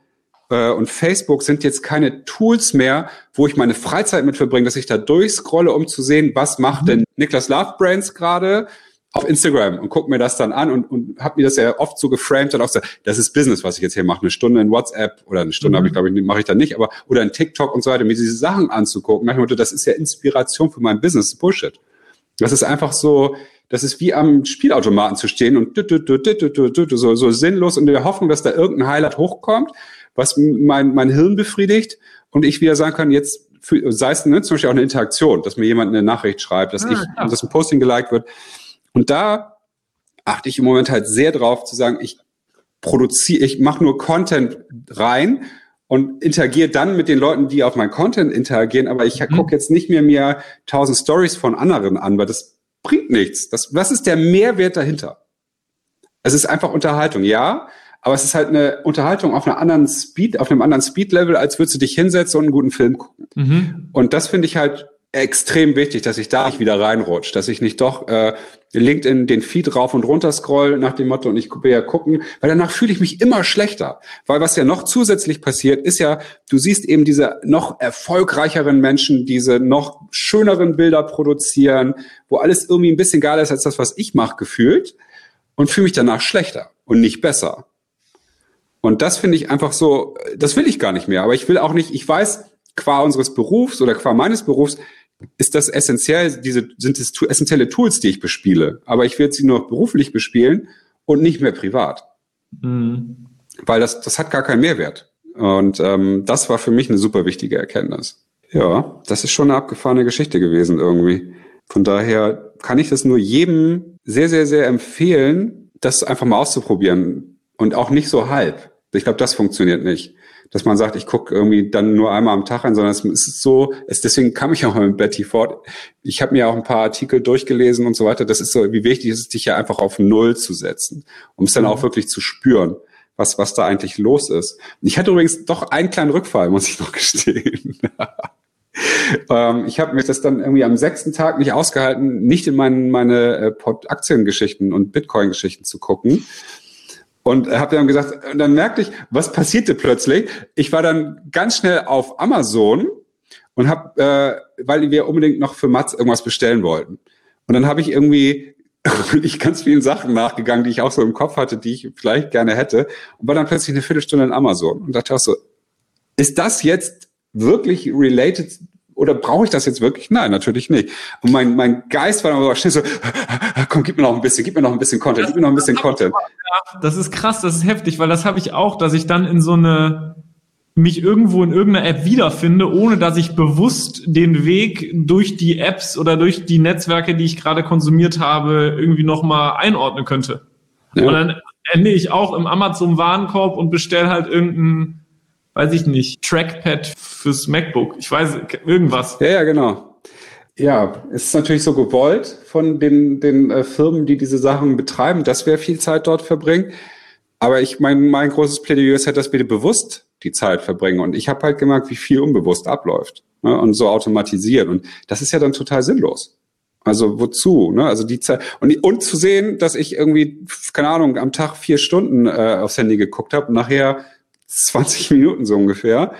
und Facebook sind jetzt keine Tools mehr, wo ich meine Freizeit mit verbringe, dass ich da durchscrolle, um zu sehen, was macht mhm. denn Niklas Love Brands gerade auf Instagram und gucke mir das dann an und, und habe mir das ja oft so geframed und auch so, das ist Business, was ich jetzt hier mache, eine Stunde in WhatsApp oder eine Stunde mhm. habe ich glaube ich mache ich dann nicht, aber oder in TikTok und so weiter, mir diese Sachen anzugucken. Motto, das ist ja Inspiration für mein Business, Bullshit. Das ist einfach so, das ist wie am Spielautomaten zu stehen und so, so sinnlos und in der Hoffnung, dass da irgendein Highlight hochkommt was mein, mein Hirn befriedigt und ich wieder sagen kann, jetzt für, sei es ne, zum Beispiel auch eine Interaktion, dass mir jemand eine Nachricht schreibt, dass ah, ich, ja. dass ein Posting geliked wird. Und da achte ich im Moment halt sehr drauf zu sagen, ich produziere, ich mache nur Content rein und interagiere dann mit den Leuten, die auf mein Content interagieren, aber ich mhm. gucke jetzt nicht mehr mir tausend Stories von anderen an, weil das bringt nichts. Das, was ist der Mehrwert dahinter? Es ist einfach Unterhaltung, ja, aber es ist halt eine Unterhaltung auf einer anderen Speed, auf einem anderen Speed-Level, als würdest du dich hinsetzen und einen guten Film gucken. Mhm. Und das finde ich halt extrem wichtig, dass ich da nicht wieder reinrutsche, dass ich nicht doch äh, LinkedIn den Feed rauf und runter scroll nach dem Motto und ich will ja gucken, weil danach fühle ich mich immer schlechter. Weil was ja noch zusätzlich passiert, ist ja, du siehst eben diese noch erfolgreicheren Menschen, diese noch schöneren Bilder produzieren, wo alles irgendwie ein bisschen geiler ist als das, was ich mache, gefühlt und fühle mich danach schlechter und nicht besser. Und das finde ich einfach so, das will ich gar nicht mehr. Aber ich will auch nicht, ich weiß, qua unseres Berufs oder qua meines Berufs ist das essentiell, diese sind es essentielle Tools, die ich bespiele. Aber ich werde sie nur beruflich bespielen und nicht mehr privat. Mhm. Weil das, das hat gar keinen Mehrwert. Und ähm, das war für mich eine super wichtige Erkenntnis. Ja, das ist schon eine abgefahrene Geschichte gewesen irgendwie. Von daher kann ich das nur jedem sehr, sehr, sehr empfehlen, das einfach mal auszuprobieren und auch nicht so halb. Ich glaube, das funktioniert nicht. Dass man sagt, ich gucke irgendwie dann nur einmal am Tag an, sondern es ist so, es, deswegen kam ich auch mit Betty fort. Ich habe mir auch ein paar Artikel durchgelesen und so weiter. Das ist so, wie wichtig ist es, dich ja einfach auf Null zu setzen, um es dann auch mhm. wirklich zu spüren, was, was da eigentlich los ist. Ich hatte übrigens doch einen kleinen Rückfall, muss ich noch gestehen. ähm, ich habe mir das dann irgendwie am sechsten Tag nicht ausgehalten, nicht in mein, meine äh, Aktiengeschichten und Bitcoin-Geschichten zu gucken, und habe dann gesagt, und dann merkte ich, was passierte plötzlich? Ich war dann ganz schnell auf Amazon und habe, äh, weil wir unbedingt noch für Mats irgendwas bestellen wollten. Und dann habe ich irgendwie bin ich ganz vielen Sachen nachgegangen, die ich auch so im Kopf hatte, die ich vielleicht gerne hätte. Und war dann plötzlich eine Viertelstunde in Amazon und dachte auch so, ist das jetzt wirklich related oder brauche ich das jetzt wirklich? Nein, natürlich nicht. Und mein, mein Geist war dann aber schnell so, komm, gib mir noch ein bisschen, gib mir noch ein bisschen Content, gib mir noch ein bisschen Content. Das ist krass, das ist heftig, weil das habe ich auch, dass ich dann in so eine mich irgendwo in irgendeiner App wiederfinde, ohne dass ich bewusst den Weg durch die Apps oder durch die Netzwerke, die ich gerade konsumiert habe, irgendwie nochmal einordnen könnte. Ja. Und dann ende ich auch im Amazon-Warenkorb und bestelle halt irgendein, weiß ich nicht, Trackpad fürs MacBook. Ich weiß, irgendwas. Ja, ja, genau. Ja, es ist natürlich so gewollt von den, den äh, Firmen, die diese Sachen betreiben, dass wir viel Zeit dort verbringen. Aber ich mein, mein großes Plädoyer ist halt, dass wir bewusst die Zeit verbringen. Und ich habe halt gemerkt, wie viel unbewusst abläuft ne, und so automatisiert. Und das ist ja dann total sinnlos. Also wozu? Ne? Also die Zeit und, und zu sehen, dass ich irgendwie keine Ahnung am Tag vier Stunden äh, aufs Handy geguckt habe und nachher 20 Minuten so ungefähr,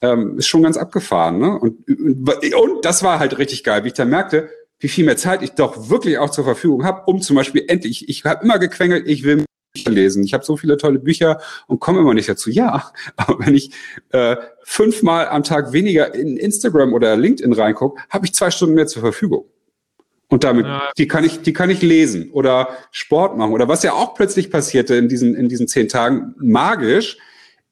ähm, ist schon ganz abgefahren. Ne? Und, und das war halt richtig geil, wie ich dann merkte, wie viel mehr Zeit ich doch wirklich auch zur Verfügung habe, um zum Beispiel endlich, ich, habe immer gequengelt, ich will Bücher lesen. Ich habe so viele tolle Bücher und komme immer nicht dazu. Ja, aber wenn ich äh, fünfmal am Tag weniger in Instagram oder LinkedIn reingucke, habe ich zwei Stunden mehr zur Verfügung. Und damit, ja. die kann ich, die kann ich lesen oder Sport machen. Oder was ja auch plötzlich passierte in diesen, in diesen zehn Tagen, magisch,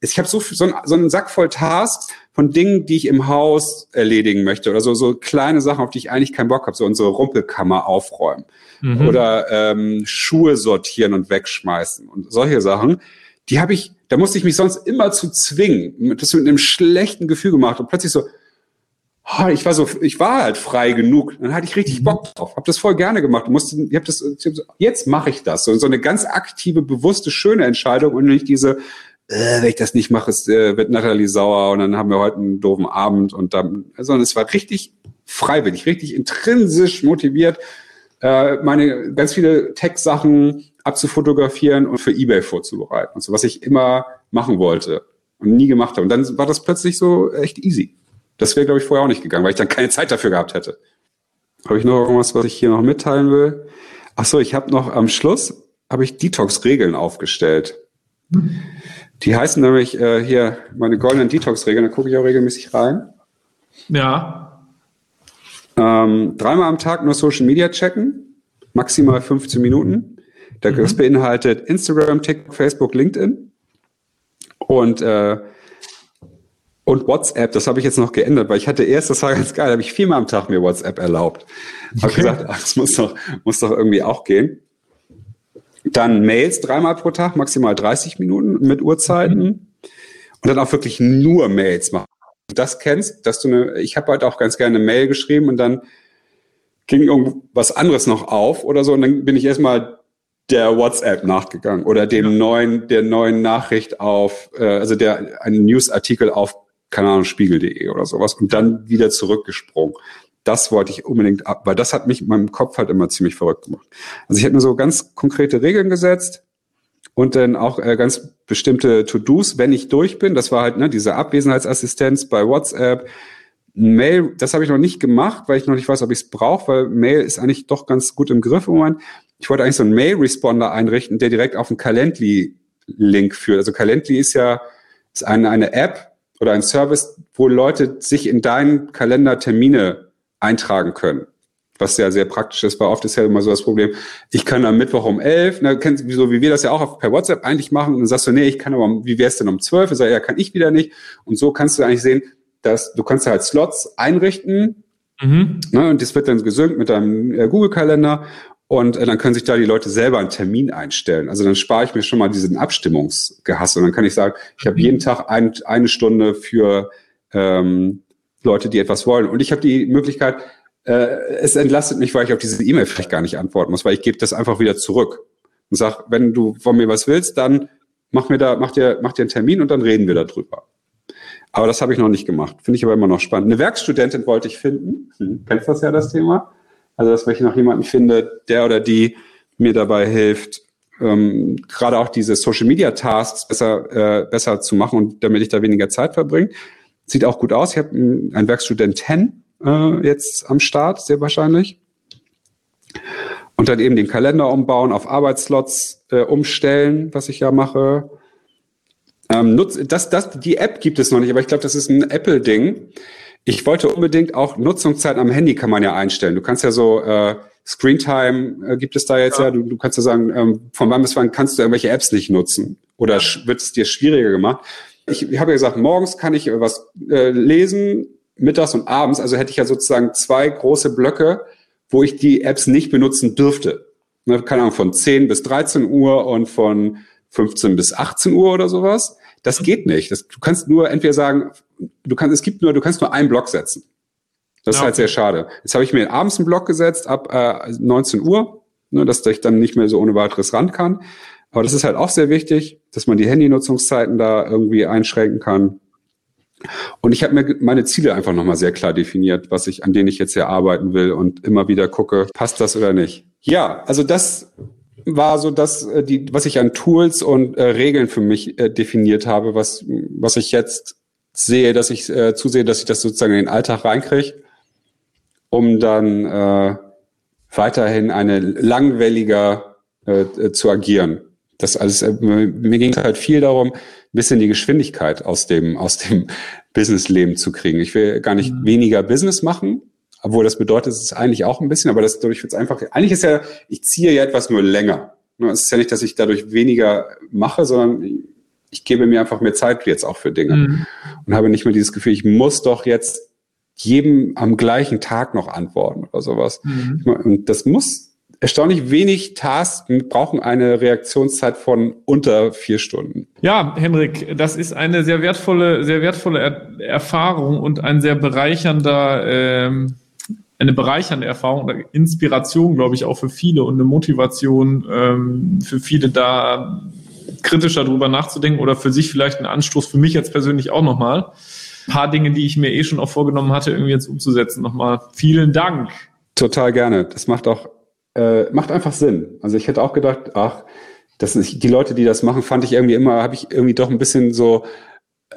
ich habe so, so, so einen Sack voll Tasks von Dingen, die ich im Haus erledigen möchte. Oder so, so kleine Sachen, auf die ich eigentlich keinen Bock habe. So unsere Rumpelkammer aufräumen. Mhm. Oder ähm, Schuhe sortieren und wegschmeißen. Und solche Sachen, die habe ich, da musste ich mich sonst immer zu zwingen. Das mit einem schlechten Gefühl gemacht. Und plötzlich so, oh, ich war so, ich war halt frei genug. Dann hatte ich richtig mhm. Bock drauf. Hab das voll gerne gemacht. Musste, ich hab das, jetzt mache ich das. So, so eine ganz aktive, bewusste, schöne Entscheidung und nicht diese, äh, wenn ich das nicht mache, ist, äh, wird Natalie sauer und dann haben wir heute einen doofen Abend und dann, sondern es war richtig freiwillig, richtig intrinsisch motiviert, äh, meine ganz viele Tech-Sachen abzufotografieren und für eBay vorzubereiten und so, was ich immer machen wollte und nie gemacht habe. Und dann war das plötzlich so echt easy. Das wäre, glaube ich, vorher auch nicht gegangen, weil ich dann keine Zeit dafür gehabt hätte. Habe ich noch irgendwas, was ich hier noch mitteilen will? Ach so, ich habe noch am Schluss habe ich Detox-Regeln aufgestellt. Die heißen nämlich äh, hier meine goldenen Detox-Regeln. Da gucke ich auch regelmäßig rein. Ja. Ähm, dreimal am Tag nur Social Media checken, maximal 15 Minuten. Das mhm. beinhaltet Instagram, TikTok, Facebook, LinkedIn. Und äh, und WhatsApp, das habe ich jetzt noch geändert, weil ich hatte erst, das war ganz geil, habe ich viermal am Tag mir WhatsApp erlaubt. Habe okay. gesagt, ach, das muss doch, muss doch irgendwie auch gehen. Dann Mails dreimal pro Tag, maximal 30 Minuten mit Uhrzeiten. Mhm. Und dann auch wirklich nur Mails machen. Das kennst, dass du eine, ich habe halt auch ganz gerne eine Mail geschrieben und dann ging irgendwas anderes noch auf oder so und dann bin ich erstmal der WhatsApp nachgegangen oder dem ja. neuen, der neuen Nachricht auf, äh, also der einen Newsartikel auf keine Ahnung, spiegel.de oder sowas und dann wieder zurückgesprungen. Das wollte ich unbedingt ab, weil das hat mich in meinem Kopf halt immer ziemlich verrückt gemacht. Also ich habe mir so ganz konkrete Regeln gesetzt und dann auch äh, ganz bestimmte To-Dos, wenn ich durch bin. Das war halt ne, diese Abwesenheitsassistenz bei WhatsApp. Mail, das habe ich noch nicht gemacht, weil ich noch nicht weiß, ob ich es brauche, weil Mail ist eigentlich doch ganz gut im Griff im Moment. Ich wollte eigentlich so einen Mail-Responder einrichten, der direkt auf einen Calendly-Link führt. Also Calendly ist ja ist eine, eine App, oder ein Service, wo Leute sich in deinen Kalender Termine eintragen können. Was ja sehr praktisch ist, weil oft ist ja immer so das Problem, ich kann am Mittwoch um elf, ne, kennst, so wie wir das ja auch per WhatsApp eigentlich machen, und dann sagst du, nee, ich kann aber, wie wär's denn um zwölf? Ich sage, ja, kann ich wieder nicht. Und so kannst du eigentlich sehen, dass du kannst halt Slots einrichten, mhm. ne, und das wird dann gesynkt mit deinem äh, Google-Kalender und äh, dann können sich da die Leute selber einen Termin einstellen. Also dann spare ich mir schon mal diesen Abstimmungsgehass. Und dann kann ich sagen, ich habe jeden Tag ein, eine Stunde für ähm, Leute, die etwas wollen. Und ich habe die Möglichkeit, äh, es entlastet mich, weil ich auf diese E-Mail vielleicht gar nicht antworten muss, weil ich gebe das einfach wieder zurück und sag, wenn du von mir was willst, dann mach mir da, mach dir, mach dir einen Termin und dann reden wir darüber. Aber das habe ich noch nicht gemacht. Finde ich aber immer noch spannend. Eine Werkstudentin wollte ich finden. Hm, kennst das ja, das Thema? Also, dass ich noch jemanden finde, der oder die mir dabei hilft, ähm, gerade auch diese Social Media Tasks besser, äh, besser zu machen und damit ich da weniger Zeit verbringe. Sieht auch gut aus. Ich habe einen Werkstudent 10 äh, jetzt am Start, sehr wahrscheinlich. Und dann eben den Kalender umbauen, auf Arbeitsslots äh, umstellen, was ich ja mache. Ähm, nutz, das, das, die App gibt es noch nicht, aber ich glaube, das ist ein Apple-Ding. Ich wollte unbedingt auch Nutzungszeit am Handy kann man ja einstellen. Du kannst ja so äh, Screentime äh, gibt es da jetzt ja. ja. Du, du kannst ja sagen, ähm, von wann bis wann kannst du irgendwelche Apps nicht nutzen oder wird es dir schwieriger gemacht. Ich, ich habe ja gesagt, morgens kann ich was äh, lesen, mittags und abends. Also hätte ich ja sozusagen zwei große Blöcke, wo ich die Apps nicht benutzen dürfte. ne, keine Ahnung, von 10 bis 13 Uhr und von 15 bis 18 Uhr oder sowas. Das geht nicht. Das, du kannst nur entweder sagen, du kannst, es gibt nur, du kannst nur einen Block setzen. Das ja, ist halt sehr schade. Jetzt habe ich mir abends einen Block gesetzt ab äh, 19 Uhr, ne, dass ich dann nicht mehr so ohne weiteres ran kann. Aber das ist halt auch sehr wichtig, dass man die Handynutzungszeiten da irgendwie einschränken kann. Und ich habe mir meine Ziele einfach nochmal sehr klar definiert, was ich, an denen ich jetzt hier arbeiten will und immer wieder gucke, passt das oder nicht. Ja, also das war so das, äh, die, was ich an Tools und äh, Regeln für mich äh, definiert habe, was, was ich jetzt sehe, dass ich äh, zusehe, dass ich das sozusagen in den Alltag reinkriege, um dann äh, weiterhin eine langwelliger äh, äh zu agieren. Das alles, äh, mir ging halt viel darum, ein bisschen die Geschwindigkeit aus dem, aus dem Businessleben zu kriegen. Ich will gar nicht mhm. weniger Business machen, obwohl das bedeutet es eigentlich auch ein bisschen, aber das dadurch wird es einfach, eigentlich ist ja, ich ziehe ja etwas nur länger. Ne, es ist ja nicht, dass ich dadurch weniger mache, sondern ich gebe mir einfach mehr Zeit jetzt auch für Dinge mhm. und habe nicht mehr dieses Gefühl, ich muss doch jetzt jedem am gleichen Tag noch antworten oder sowas. Mhm. Und das muss erstaunlich wenig Tasks brauchen eine Reaktionszeit von unter vier Stunden. Ja, Henrik, das ist eine sehr wertvolle, sehr wertvolle er Erfahrung und ein sehr bereichernder, ähm, eine bereichernde Erfahrung oder Inspiration, glaube ich, auch für viele und eine Motivation ähm, für viele da kritischer drüber nachzudenken oder für sich vielleicht ein Anstoß für mich jetzt persönlich auch nochmal. Ein paar Dinge, die ich mir eh schon auch vorgenommen hatte, irgendwie jetzt umzusetzen. Nochmal vielen Dank. Total gerne. Das macht auch äh, macht einfach Sinn. Also ich hätte auch gedacht, ach, das ist, die Leute, die das machen, fand ich irgendwie immer, habe ich irgendwie doch ein bisschen so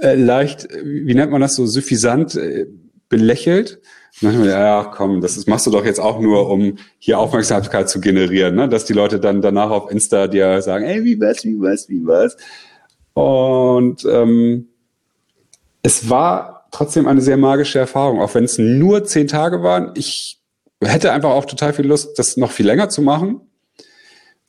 äh, leicht, wie nennt man das so, suffisant äh, belächelt. Und dann ja, komm, das ist, machst du doch jetzt auch nur, um hier Aufmerksamkeit zu generieren, ne? dass die Leute dann danach auf Insta dir sagen, ey, wie was, wie was, wie was. Und ähm, es war trotzdem eine sehr magische Erfahrung, auch wenn es nur zehn Tage waren. Ich hätte einfach auch total viel Lust, das noch viel länger zu machen.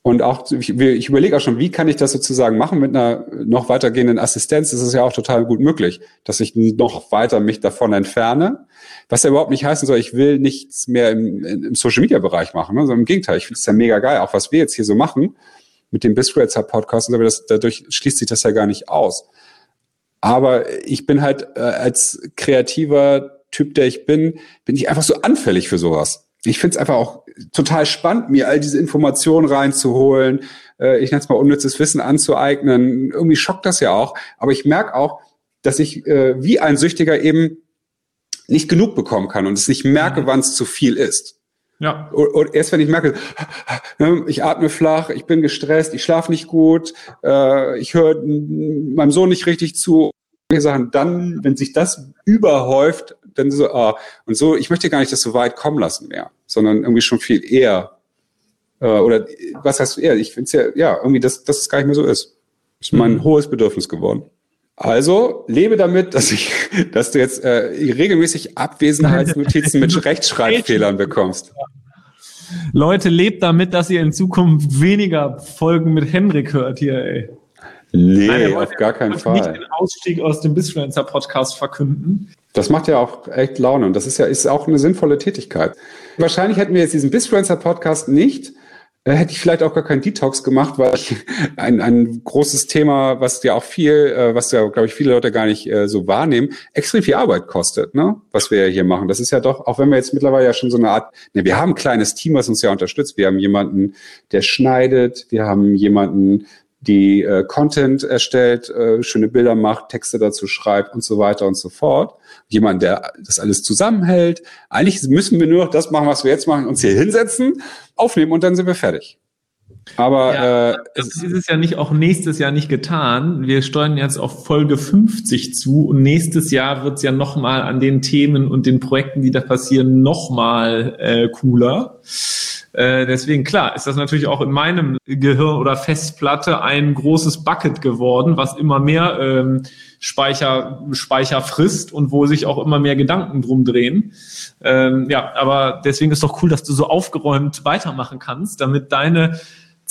Und auch, ich, ich überlege auch schon, wie kann ich das sozusagen machen mit einer noch weitergehenden Assistenz? Das ist ja auch total gut möglich, dass ich noch weiter mich davon entferne. Was ja überhaupt nicht heißen soll, ich will nichts mehr im, im Social Media Bereich machen. Also im Gegenteil, ich finde es ja mega geil, auch was wir jetzt hier so machen mit dem Biscuits Podcast, aber das, dadurch schließt sich das ja gar nicht aus. Aber ich bin halt äh, als kreativer Typ, der ich bin, bin ich einfach so anfällig für sowas. Ich finde es einfach auch total spannend, mir all diese Informationen reinzuholen, äh, ich nenne es mal unnützes Wissen anzueignen. Irgendwie schockt das ja auch. Aber ich merke auch, dass ich äh, wie ein Süchtiger eben nicht genug bekommen kann und es nicht merke, mhm. wann es zu viel ist. Ja. Und erst wenn ich merke, ne, ich atme flach, ich bin gestresst, ich schlafe nicht gut, äh, ich höre meinem Sohn nicht richtig zu, Sachen, dann, wenn sich das überhäuft, dann so, ah, und so, ich möchte gar nicht das so weit kommen lassen mehr, sondern irgendwie schon viel eher, äh, oder was heißt eher? Ich finde es ja, ja, irgendwie, dass, dass es gar nicht mehr so ist. Ist mein mhm. hohes Bedürfnis geworden. Also lebe damit, dass ich, dass du jetzt äh, regelmäßig Abwesenheitsnotizen mit Rechtschreibfehlern bekommst. Leute, lebt damit, dass ihr in Zukunft weniger Folgen mit Henrik hört hier, ey. Nee, Nein, auf gar keinen Fall. Nicht den Ausstieg aus dem Bisfluencer-Podcast verkünden. Das macht ja auch echt Laune und das ist ja ist auch eine sinnvolle Tätigkeit. Wahrscheinlich hätten wir jetzt diesen Bisfluencer-Podcast nicht, äh, hätte ich vielleicht auch gar keinen Detox gemacht, weil ich ein, ein großes Thema, was ja auch viel, äh, was ja, glaube ich, viele Leute gar nicht äh, so wahrnehmen, extrem viel Arbeit kostet, ne? was wir ja hier machen. Das ist ja doch, auch wenn wir jetzt mittlerweile ja schon so eine Art, ne, wir haben ein kleines Team, was uns ja unterstützt. Wir haben jemanden, der schneidet, wir haben jemanden, die äh, Content erstellt, äh, schöne Bilder macht, Texte dazu schreibt und so weiter und so fort. Jemand, der das alles zusammenhält. Eigentlich müssen wir nur noch das machen, was wir jetzt machen, uns hier hinsetzen, aufnehmen und dann sind wir fertig. Aber ja, äh, das ist dieses Jahr nicht auch nächstes Jahr nicht getan. Wir steuern jetzt auf Folge 50 zu und nächstes Jahr wird es ja nochmal an den Themen und den Projekten, die da passieren, nochmal äh, cooler. Äh, deswegen, klar, ist das natürlich auch in meinem Gehirn oder Festplatte ein großes Bucket geworden, was immer mehr ähm, Speicher, Speicher frisst und wo sich auch immer mehr Gedanken drum drehen. Ähm, ja, aber deswegen ist doch cool, dass du so aufgeräumt weitermachen kannst, damit deine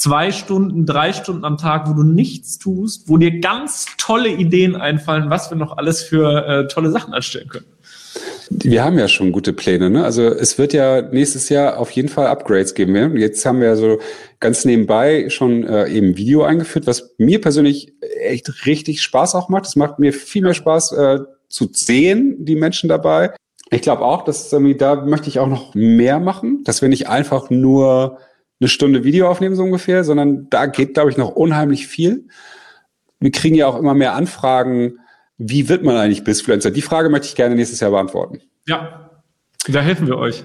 zwei Stunden, drei Stunden am Tag, wo du nichts tust, wo dir ganz tolle Ideen einfallen, was wir noch alles für äh, tolle Sachen anstellen können. Wir haben ja schon gute Pläne. Ne? Also es wird ja nächstes Jahr auf jeden Fall Upgrades geben. Ja? Jetzt haben wir so ganz nebenbei schon äh, eben Video eingeführt, was mir persönlich echt richtig Spaß auch macht. Es macht mir viel mehr Spaß äh, zu sehen, die Menschen dabei. Ich glaube auch, dass irgendwie, da möchte ich auch noch mehr machen, dass wir nicht einfach nur eine Stunde Video aufnehmen, so ungefähr, sondern da geht, glaube ich, noch unheimlich viel. Wir kriegen ja auch immer mehr Anfragen, wie wird man eigentlich Bizfluencer? Die Frage möchte ich gerne nächstes Jahr beantworten. Ja, da helfen wir euch.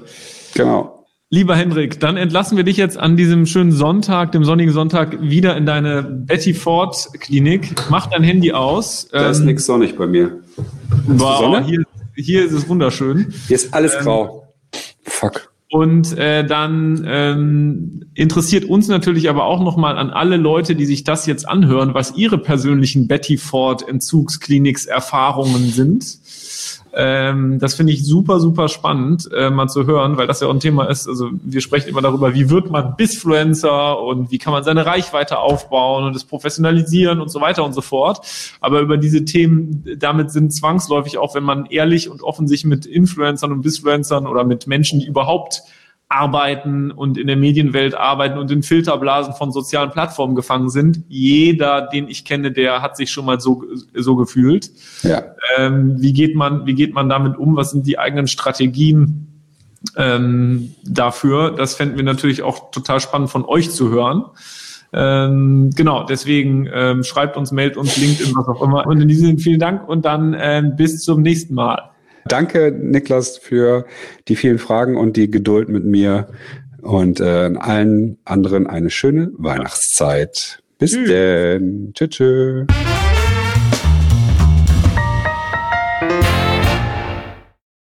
Genau. Lieber Hendrik, dann entlassen wir dich jetzt an diesem schönen Sonntag, dem sonnigen Sonntag, wieder in deine Betty Ford Klinik. Mach dein Handy aus. Da ähm, ist nichts sonnig bei mir. Wow, hier, hier ist es wunderschön. Hier ist alles ähm, grau. Fuck. Und äh, dann ähm, interessiert uns natürlich aber auch nochmal an alle Leute, die sich das jetzt anhören, was ihre persönlichen Betty Ford Entzugskliniks-Erfahrungen sind. Ähm, das finde ich super, super spannend, äh, mal zu hören, weil das ja auch ein Thema ist. Also wir sprechen immer darüber, wie wird man Bisfluencer und wie kann man seine Reichweite aufbauen und das professionalisieren und so weiter und so fort. Aber über diese Themen, damit sind zwangsläufig auch, wenn man ehrlich und offen sich mit Influencern und Bisfluencern oder mit Menschen, die überhaupt arbeiten und in der Medienwelt arbeiten und in Filterblasen von sozialen Plattformen gefangen sind. Jeder, den ich kenne, der hat sich schon mal so, so gefühlt. Ja. Ähm, wie geht man, wie geht man damit um? Was sind die eigenen Strategien ähm, dafür? Das fänden wir natürlich auch total spannend von euch zu hören. Ähm, genau, deswegen ähm, schreibt uns, meldet uns, LinkedIn, was auch immer. Und in diesem Sinne vielen Dank und dann ähm, bis zum nächsten Mal. Danke, Niklas, für die vielen Fragen und die Geduld mit mir und äh, allen anderen eine schöne Weihnachtszeit. Bis Tschüss. denn. Tschüss. tschüss.